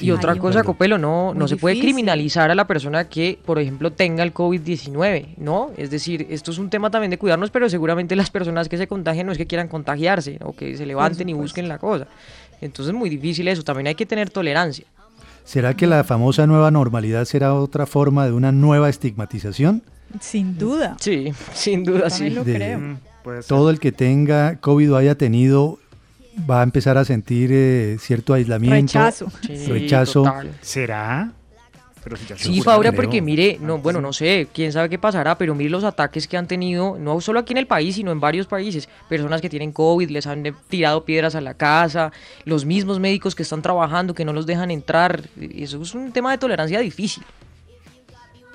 Y otra cosa, Copelo, no, no se puede criminalizar a la persona que, por ejemplo, tenga el COVID-19, ¿no? Es decir, esto es un tema también de cuidarnos, pero seguramente las personas que se contagian no es que quieran contagiarse, o que se levanten y busquen la cosa. Entonces es muy difícil eso, también hay que tener tolerancia. ¿Será que la famosa nueva normalidad será otra forma de una nueva estigmatización? Sin duda. Sí, sin duda sí. Lo De- creo. Todo el que tenga COVID o haya tenido va a empezar a sentir eh, cierto aislamiento, Rechazo. Sí, rechazo. total. ¿Será? Pero si ya se Sí. Fabra, creo. porque mire, no, bueno, no sé, quién sabe qué pasará, pero mire los ataques que han tenido, no solo aquí en el país, sino en varios países. Personas que tienen COVID, les han eh, tirado piedras a la casa, los mismos médicos que están trabajando, que no los dejan entrar. Eso es un tema de tolerancia difícil.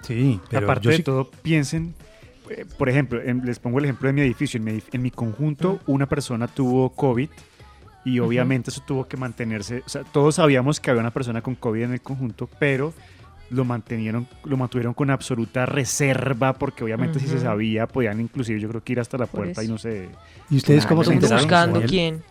Sí, pero Aparte yo de sí- todo, piensen, eh, por ejemplo, en- les pongo el ejemplo de mi edificio. En mi, edif- en mi conjunto, una persona tuvo COVID y obviamente eso tuvo que mantenerse. O sea, todos sabíamos que había una persona con COVID en el conjunto, pero lo mantenieron, lo mantuvieron con absoluta reserva porque obviamente si se sabía podían inclusive yo creo que ir hasta la puerta y no sé. ¿Y ustedes cómo se enteraron? buscando quién.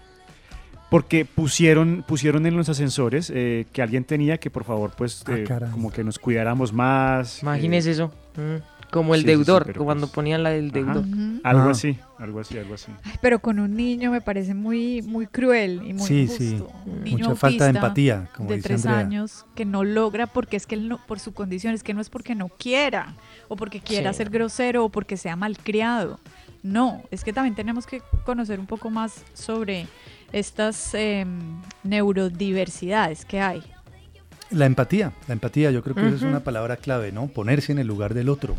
Porque pusieron, pusieron en los ascensores eh, que alguien tenía que por favor pues Ah, eh, como que nos cuidáramos más. Imagínese eh, eso. mm, Como el sí, sí, sí, deudor, cuando pues, ponían la del deudor. Algo Ah. así, algo así, algo así. Ay, Pero con un niño me parece muy, muy cruel y muy Sí, injusto. sí. Un niño Mucha falta de empatía, como de dice tres Andrea. años que no logra porque es que él no, por su condición, es que no es porque no quiera o porque quiera Sí. ser grosero o porque sea malcriado. No, es que también tenemos que conocer un poco más sobre estas em, neurodiversidades que hay. La empatía, la empatía, yo creo que esa es una palabra clave, ¿no? Ponerse en el lugar del otro,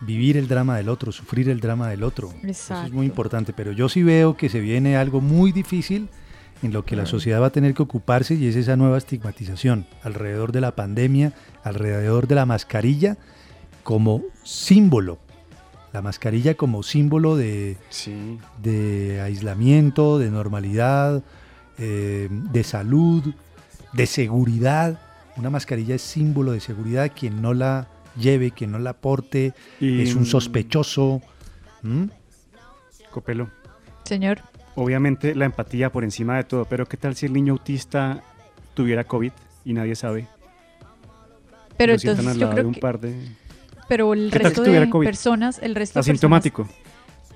vivir el drama del otro, sufrir el drama del otro. Eso es muy importante, pero yo sí veo que se viene algo muy difícil en lo que la sociedad va a tener que ocuparse y es esa nueva estigmatización alrededor de la pandemia, alrededor de la mascarilla como símbolo. La mascarilla como símbolo de, Sí. de aislamiento, de normalidad, eh, de salud, de seguridad. Una mascarilla es símbolo de seguridad. Quien no la lleve, quien no la porte, Y, es un mm, sospechoso. ¿Mm? Copelo. Señor, Obviamente la empatía por encima de todo, pero ¿qué tal si el niño autista tuviera COVID y nadie sabe? pero Lo entonces al yo creo de un que par de pero el ¿Qué tal si resto tuviera de COVID? personas, el resto de personas, asintomático.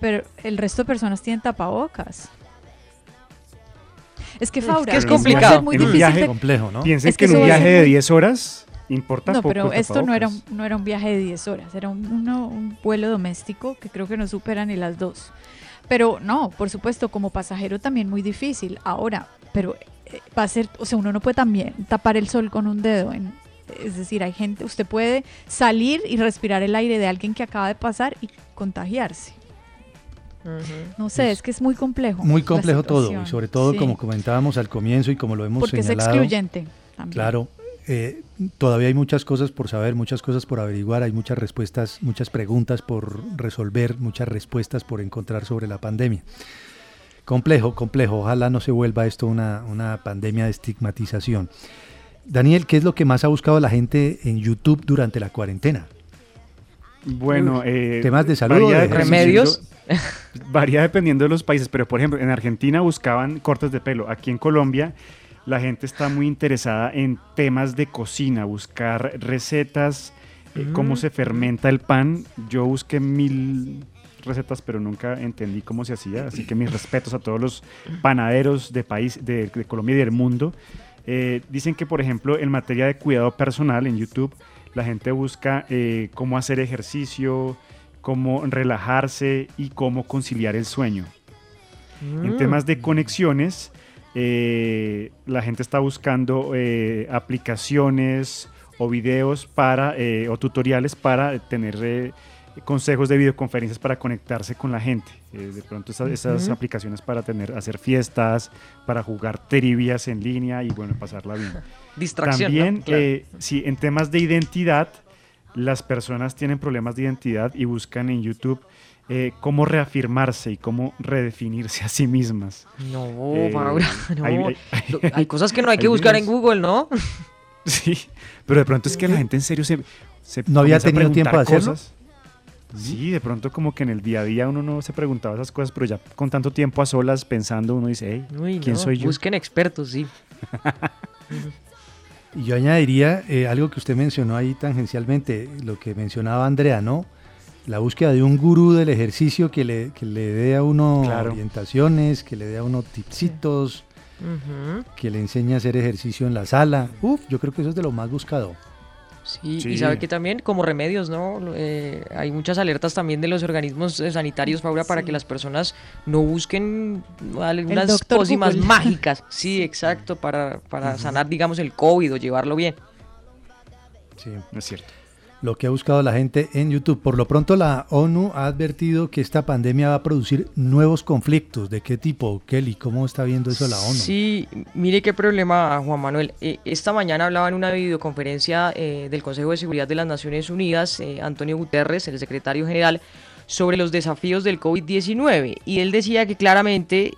pero el resto de personas tienen tapabocas. Es que Es Faura, que es a ser complicado. muy En un difícil viaje de- complejo, ¿no? Piensen Es que, que en un viaje de muy- 10 horas importa No, poco pero esto no era, un, no era un viaje de 10 horas, era un, uno- un vuelo doméstico que creo que no supera ni las dos. Pero no, por supuesto, como pasajero también muy difícil. Ahora, pero eh, va a ser, o sea, uno no puede también tapar el sol con un dedo. en- es decir, hay gente, usted puede salir y respirar el aire de alguien que acaba de pasar y contagiarse. No sé, es que es muy complejo. Muy complejo todo, y sobre todo Sí. como comentábamos al comienzo y como lo hemos Porque es señalado. excluyente también. Claro, eh, todavía hay muchas cosas por saber, muchas cosas por averiguar, hay muchas respuestas, muchas preguntas por resolver, muchas respuestas por encontrar sobre la pandemia. Complejo, complejo. Ojalá no se vuelva esto una, una pandemia de estigmatización. Daniel, ¿qué es lo que más ha buscado la gente en YouTube durante la cuarentena? Bueno, eh, Temas de salud, varía de remedios. *laughs* Varía dependiendo de los países, pero por ejemplo, en Argentina buscaban cortes de pelo. Aquí en Colombia, la gente está muy interesada en temas de cocina, buscar recetas, eh, cómo Mm. se fermenta el pan. Yo busqué mil recetas, pero nunca entendí cómo se hacía. Así que mis respetos a todos los panaderos de país, de, de Colombia y del mundo. Eh, dicen que, por ejemplo, en materia de cuidado personal en YouTube, la gente busca eh, cómo hacer ejercicio, cómo relajarse y cómo conciliar el sueño. En Mm. temas de conexiones, eh, la gente está buscando eh, aplicaciones o videos para, eh, o tutoriales para tener consejos de videoconferencias para conectarse con la gente. De pronto esas, esas aplicaciones para tener, hacer fiestas, para jugar trivias en línea y bueno, pasarla bien. Distracción, ¿no? También, Claro. sí, en temas de identidad, las personas tienen problemas de identidad y buscan en YouTube eh, cómo reafirmarse y cómo redefinirse a sí mismas. No, Eh, Paula, no. hay- hay- Lo- hay cosas que no hay que buscar en. Google, ¿no? *laughs* Sí, pero de pronto es que la gente en serio se, se ¿No había tenido tiempo de hacerlo? cosas. Sí, de pronto como que en el día a día uno no se preguntaba esas cosas, pero ya con tanto tiempo a solas pensando uno dice, hey, Uy, ¿quién no, soy yo? Busquen expertos, sí. *laughs* Y yo añadiría eh, algo que usted mencionó ahí tangencialmente, lo que mencionaba Andrea, ¿no? La búsqueda de un gurú del ejercicio que le, que le dé a uno Claro. orientaciones, que le dé a uno tipsitos, que le enseñe a hacer ejercicio en la sala. Uf, yo creo que eso es de lo más buscado. Sí, Sí. y sabe que también como remedios, ¿no? Eh, hay muchas alertas también de los organismos eh, sanitarios, Paula, para que las personas no busquen algunas pócimas Google. mágicas. *laughs* Sí, exacto, para, para sanar, digamos, el COVID o llevarlo bien. Sí. Es cierto. Lo que ha buscado la gente en YouTube. Por lo pronto la ONU ha advertido que esta pandemia va a producir nuevos conflictos. ¿De qué tipo, Kelly? ¿Cómo está viendo eso la ONU? Sí, mire qué problema, Juan Manuel. Eh, esta mañana hablaba en una videoconferencia eh, del Consejo de Seguridad de las Naciones Unidas, eh, Antonio Guterres, el secretario general, sobre los desafíos del COVID-19. Y él decía que claramente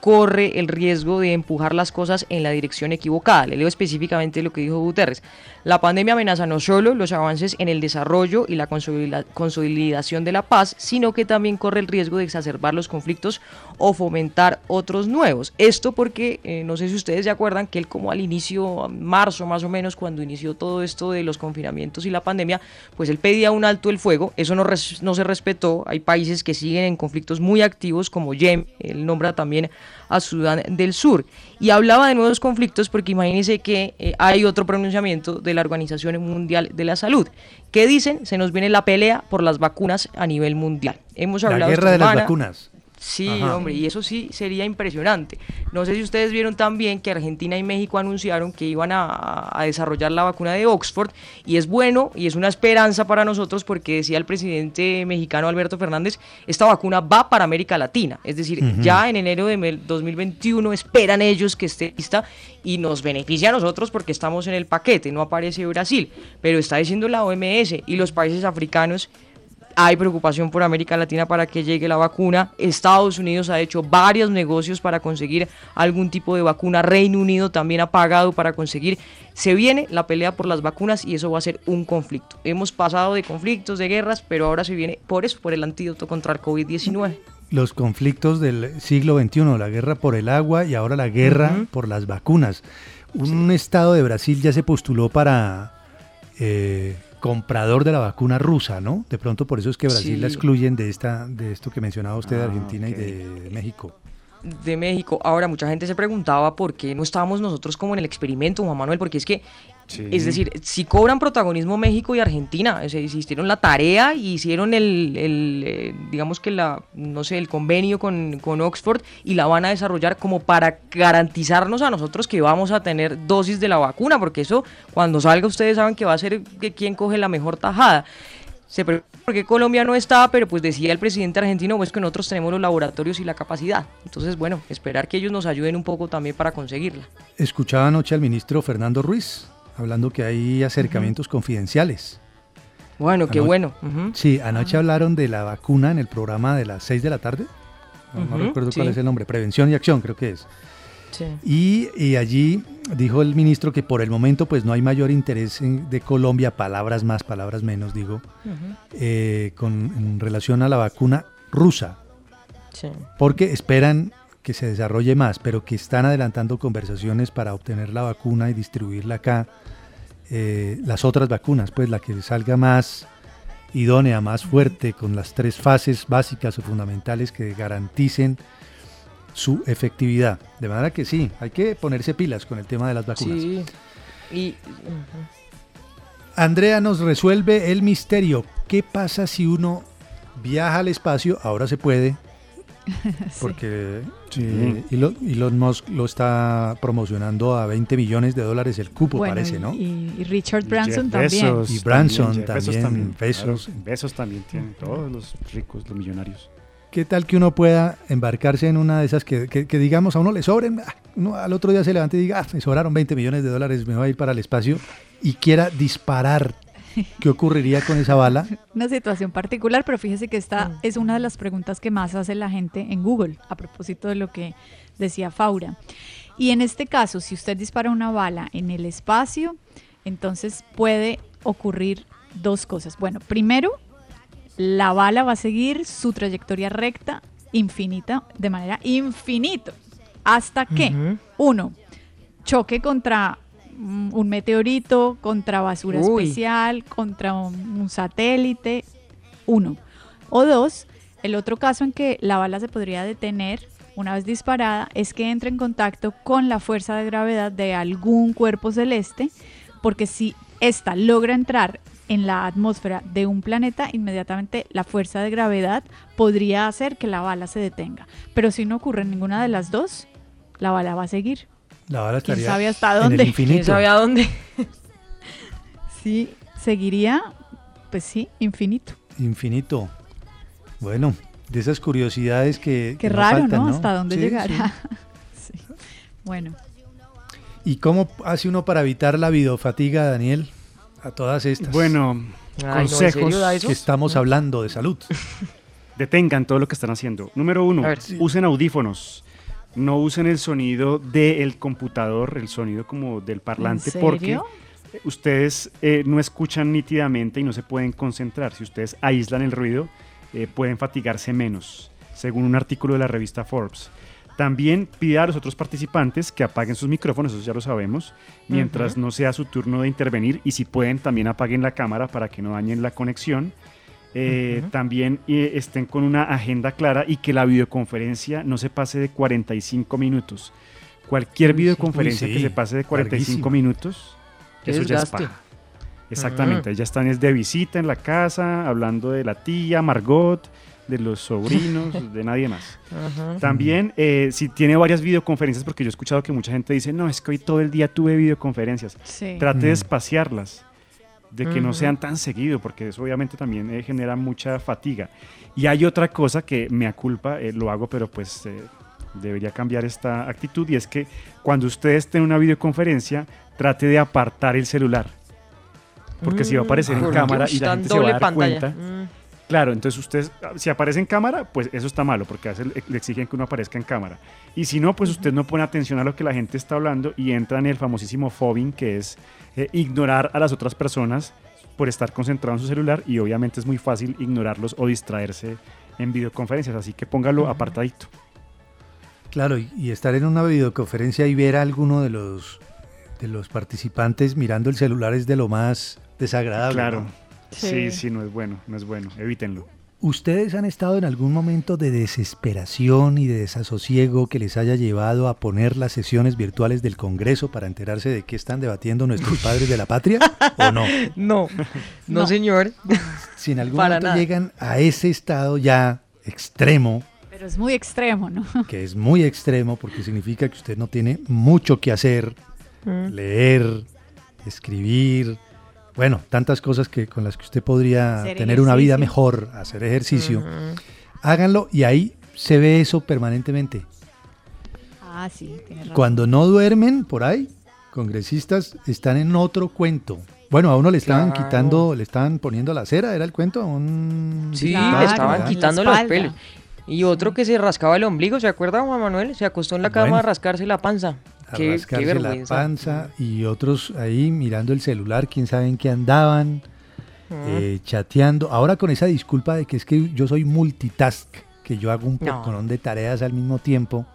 corre el riesgo de empujar las cosas en la dirección equivocada. Le leo específicamente lo que dijo Guterres. La pandemia amenaza no solo los avances en el desarrollo y la consolida- consolidación de la paz, sino que también corre el riesgo de exacerbar los conflictos o fomentar otros nuevos. Esto porque, eh, no sé si ustedes se acuerdan que él como al inicio, marzo más o menos, cuando inició todo esto de los confinamientos y la pandemia, pues él pedía un alto el fuego, eso no, no se respetó, hay países que siguen en conflictos muy activos como Yemen, él nombra también a Sudán del Sur. Y hablaba de nuevos conflictos porque imagínense que eh, hay otro pronunciamiento de la Organización Mundial de la Salud, que dicen se nos viene la pelea por las vacunas a nivel mundial. Hemos La hablado guerra esta de las vacunas. Sí, Ajá. hombre, y eso sí sería impresionante. No sé si ustedes vieron también que Argentina y México anunciaron que iban a, a desarrollar la vacuna de Oxford y es bueno y es una esperanza para nosotros porque decía el presidente mexicano Alberto Fernández, esta vacuna va para América Latina, es decir, ya en enero de mel- 2021 esperan ellos que esté lista y nos beneficia a nosotros porque estamos en el paquete, no aparece Brasil, pero está diciendo la OMS y los países africanos hay preocupación por América Latina para que llegue la vacuna. Estados Unidos ha hecho varios negocios para conseguir algún tipo de vacuna. Reino Unido también ha pagado para conseguir. Se viene la pelea por las vacunas y eso va a ser un conflicto. Hemos pasado de conflictos, de guerras, pero ahora se viene por eso, por el antídoto contra el COVID-19. Los conflictos del siglo XXI, la guerra por el agua y ahora la guerra por las vacunas. Un estado de Brasil ya se postuló para eh, comprador de la vacuna rusa, ¿no? De pronto por eso es que Brasil Sí. la excluyen de esta, de esto que mencionaba usted de Ah, Argentina y de México. de México. Ahora, mucha gente se preguntaba por qué no estábamos nosotros como en el experimento, Juan Manuel, porque es que, Sí. es decir, si cobran protagonismo México y Argentina, se hicieron la tarea y hicieron el, el, eh, digamos que la, no sé, el convenio con, con Oxford y la van a desarrollar como para garantizarnos a nosotros que vamos a tener dosis de la vacuna, porque eso, cuando salga, ustedes saben que va a ser que quien coge la mejor tajada. se pregunta por qué Colombia no está, pero pues decía el presidente argentino, pues que nosotros tenemos los laboratorios y la capacidad. Entonces, bueno, esperar que ellos nos ayuden un poco también para conseguirla. Escuchaba anoche al ministro Fernando Ruiz hablando que hay acercamientos confidenciales. Bueno, qué bueno. Sí, anoche hablaron de la vacuna en el programa de las 6 de la tarde. No, recuerdo cuál es el nombre. Prevención y acción, creo que es. Sí. Y, y allí dijo el ministro que por el momento pues no hay mayor interés en- de Colombia, palabras más, palabras menos, digo, eh, con, en relación a la vacuna rusa, Sí. porque esperan que se desarrolle más, pero que están adelantando conversaciones para obtener la vacuna y distribuirla acá, eh, las otras vacunas, pues la que salga más idónea, más fuerte, con las tres fases básicas o fundamentales que garanticen su efectividad. De manera que sí, hay que ponerse pilas con el tema de las vacunas. Sí. Y. Andrea nos resuelve el misterio. ¿Qué pasa si uno viaja al espacio? Ahora se puede, *laughs* porque eh, Elon, Elon Musk lo está promocionando a 20 millones de dólares el cupo, Bueno, parece, ¿no? Y, y Richard Branson Jeff también. Bezos Y Branson también, claro, Bezos. Bezos también tienen, todos los ricos, los millonarios. ¿Qué tal que uno pueda embarcarse en una de esas que, que- que digamos a uno le sobren, ah, uno al otro día se levante y diga, ah, me sobraron 20 millones de dólares, me voy a ir para el espacio y quiera disparar? *laughs* ¿Qué ocurriría con esa bala? Una situación particular, pero fíjese que esta es una de las preguntas que más hace la gente en Google, a propósito de lo que decía Faura. Y en este caso, si usted dispara una bala en el espacio, entonces puede ocurrir dos cosas. Bueno, primero, la bala va a seguir su trayectoria recta infinita, de manera infinito, hasta que, uno, choque contra mm, un meteorito, contra basura Uy. especial, contra un, un satélite, uno. O dos, el otro caso en que la bala se podría detener una vez disparada es que entre en contacto con la fuerza de gravedad de algún cuerpo celeste, porque si esta logra entrar en la atmósfera de un planeta, inmediatamente la fuerza de gravedad podría hacer que la bala se detenga. Pero si no ocurre ninguna de las dos, la bala va a seguir. La bala ¿Quién estaría sabe hasta en el dónde? infinito. ¿Quién sabe a dónde? *laughs* Sí, seguiría, pues sí, infinito. Infinito. Bueno, de esas curiosidades que... Qué que no raro, faltan, ¿no? Hasta dónde Sí, llegará. Sí. *laughs* Bueno, sí. ¿Y cómo hace uno para evitar la videofatiga, Daniel? A todas estas. Bueno, consejos que estamos hablando de salud. *laughs* Detengan todo lo que están haciendo. Número uno, A ver, sí. usen audífonos. No usen el sonido del computador, el sonido como del parlante, ¿En porque ustedes eh, no escuchan nítidamente y no se pueden concentrar. Si ustedes aíslan el ruido, eh, pueden fatigarse menos, según un artículo de la revista Forbes. También pida a los otros participantes que apaguen sus micrófonos, eso ya lo sabemos, mientras no sea su turno de intervenir y si pueden también apaguen la cámara para que no dañen la conexión. Eh, Ujú. También eh, estén con una agenda clara y que la videoconferencia no se pase de 45 minutos. Cualquier Uy, sí. videoconferencia Uy, que sí, se pase de 45 larguísimo. minutos, eso ya es paja. Exactamente, Ah. ya están es de visita en la casa, hablando de la tía, Margot, de los sobrinos, *laughs* de nadie más. Ajá. También, eh, si tiene varias videoconferencias, porque yo he escuchado que mucha gente dice, no, es que hoy todo el día tuve videoconferencias. Sí. Trate de Mm. espaciarlas, de que no sean tan seguido, porque eso obviamente también eh, genera mucha fatiga. Y hay otra cosa que me aculpa, eh, lo hago, pero pues eh, debería cambiar esta actitud, y es que cuando usted esté en una videoconferencia, trate de apartar el celular. Porque si va a aparecer Mm, en porque cámara y la en gente se va a dar pantalla. cuenta. Mm. Claro, entonces usted, si aparece en cámara, pues eso está malo, porque a veces le- exigen que uno aparezca en cámara. Y si no, pues usted no pone atención a lo que la gente está hablando y entra en el famosísimo fobbing, que es eh, ignorar a las otras personas por estar concentrado en su celular y obviamente es muy fácil ignorarlos o distraerse en videoconferencias, así que póngalo apartadito. Claro, y, y estar en una videoconferencia y ver a alguno de los de los participantes mirando el celular es de lo más desagradable. Claro, ¿no? Sí, sí, no es bueno, no es bueno, evítenlo. ¿Ustedes han estado en algún momento de desesperación y de desasosiego que les haya llevado a poner las sesiones virtuales del Congreso para enterarse de qué están debatiendo nuestros *laughs* padres de la patria? ¿O no? No, no, señor. Si en algún Para momento nada. llegan a ese estado ya extremo, pero es muy extremo, ¿no? *laughs* que es muy extremo porque significa que usted no tiene mucho que hacer, Mm. leer, escribir, bueno, tantas cosas que con las que usted podría tener una vida mejor, hacer ejercicio. Háganlo y ahí se ve eso permanentemente. Ah, sí, tiene razón. Cuando no duermen por ahí, congresistas están en otro cuento. Bueno, a uno le estaban Claro. quitando, le estaban poniendo la cera, ¿era el cuento? A un Sí, le estaban ¿verdad? quitando los pelos. Y otro que se rascaba el ombligo, ¿se acuerda Juan Manuel? Se acostó en la cama Bueno. a rascarse la panza. A Qué, la panza y otros ahí mirando el celular, quién sabe en qué andaban, eh, chateando. Ahora con esa disculpa de que es que yo soy multitask, que yo hago un No. poconón de tareas al mismo tiempo.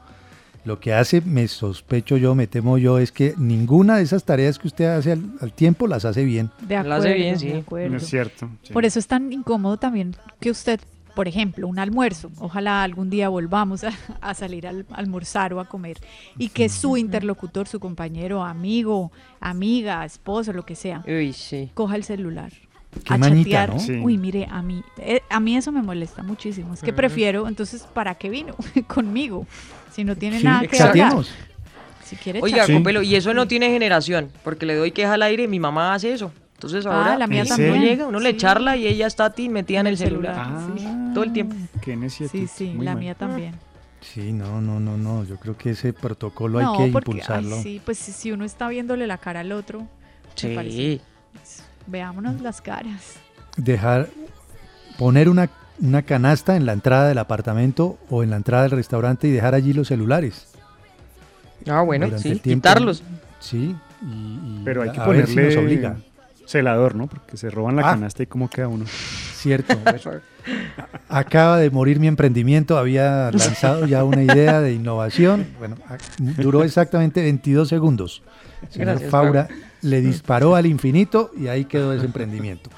Lo que hace, me sospecho yo, me temo yo, es que ninguna de esas tareas que usted hace al, al tiempo las hace bien. De acuerdo, hace bien, sí. de acuerdo. Es cierto. sí. Por eso es tan incómodo también que usted, por ejemplo, un almuerzo, ojalá algún día volvamos a, a salir a almorzar o a comer, y que su interlocutor, su compañero, amigo, amiga, esposo, lo que sea, Uy, sí. coja el celular. Qué a manita, chatear. ¿no? Sí. Uy, mire, a mí, eh, a mí eso me molesta muchísimo. Es que prefiero, entonces, ¿para qué vino *laughs* conmigo? Si no tiene Sí, nada que hablar. chateemos. Si quiere Oiga. Copelo, y eso no tiene generación, porque le doy queja al aire y mi mamá hace eso. Entonces Ah, ahora la mía también. llega, uno le charla y ella está a ti metida en el celular. Ah, Todo el tiempo. Qué necietito, Sí, sí, muy la mal. mía también. Sí, no, no, no, no. Yo creo que ese protocolo no, hay que porque, ay, impulsarlo. sí, pues si, uno está viéndole la cara al otro, Sí. veámonos las caras. Dejar, poner una, una canasta en la entrada del apartamento o en la entrada del restaurante y dejar allí los celulares. Ah, bueno, Durante sí, quitarlos. Sí, y, y Pero hay que a ver si nos ponerle obliga. Celador, ¿no? Porque se roban la Ah. canasta y cómo queda uno. Cierto. Acaba de morir mi emprendimiento, había lanzado ya una idea de innovación. Bueno, a- duró exactamente 22 segundos. Señor Gracias, Faura le disparó al infinito y ahí quedó ese emprendimiento.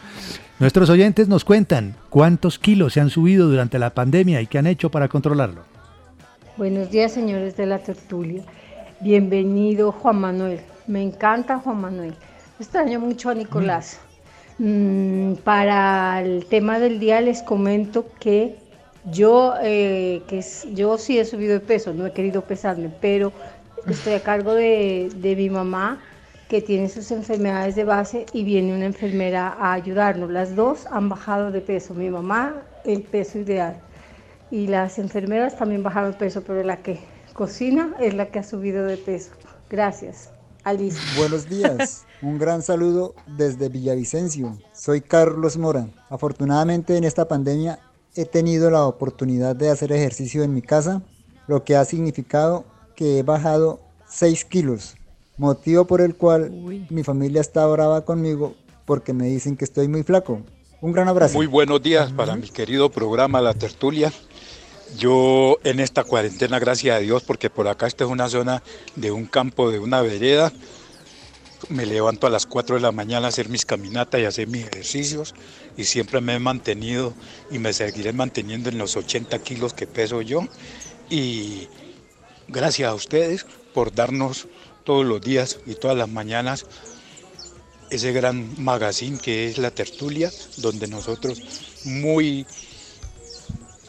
Nuestros oyentes nos cuentan cuántos kilos se han subido durante la pandemia y qué han hecho para controlarlo. Buenos días, señores de la tertulia. Bienvenido, Juan Manuel. Me encanta Juan Manuel. Extraño mucho a Nicolás. Mm, para el tema del día les comento que yo, eh, que yo sí he subido de peso, no he querido pesarme, pero estoy a cargo de, de mi mamá que tiene sus enfermedades de base y viene una enfermera a ayudarnos. Las dos han bajado de peso. Mi mamá el peso ideal y las enfermeras también bajaron de peso, pero la que cocina es la que ha subido de peso. Gracias. Alicia. Buenos días, un gran saludo desde Villavicencio. Soy Carlos Mora. Afortunadamente en esta pandemia he tenido la oportunidad de hacer ejercicio en mi casa, lo que ha significado que he bajado 6 kilos, motivo por el cual mi familia está brava conmigo porque me dicen que estoy muy flaco. Un gran abrazo. Muy buenos días para mi querido programa La Tertulia. Yo en esta cuarentena, gracias a Dios, porque por acá esta es una zona de un campo, de una vereda, me levanto a las 4 de la mañana a hacer mis caminatas y hacer mis ejercicios y siempre me he mantenido y me seguiré manteniendo en los 80 kilos que peso yo. Y gracias a ustedes por darnos todos los días y todas las mañanas ese gran magazine que es la tertulia, donde nosotros muy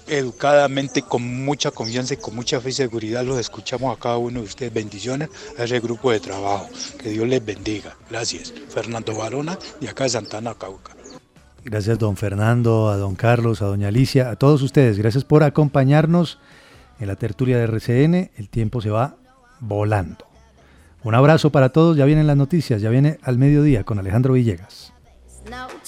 educadamente, con mucha confianza y con mucha fe y seguridad los escuchamos a cada uno de ustedes. Bendiciones a ese grupo de trabajo. Que Dios les bendiga. Gracias. Fernando Barona, de acá de Santana, Cauca. Gracias don Fernando, a don Carlos, a doña Alicia, a todos ustedes. Gracias por acompañarnos en la tertulia de RCN. El tiempo se va volando. Un abrazo para todos. Ya vienen las noticias. Ya viene al mediodía con Alejandro Villegas.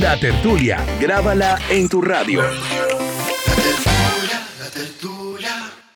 La tertulia, grábala en tu radio.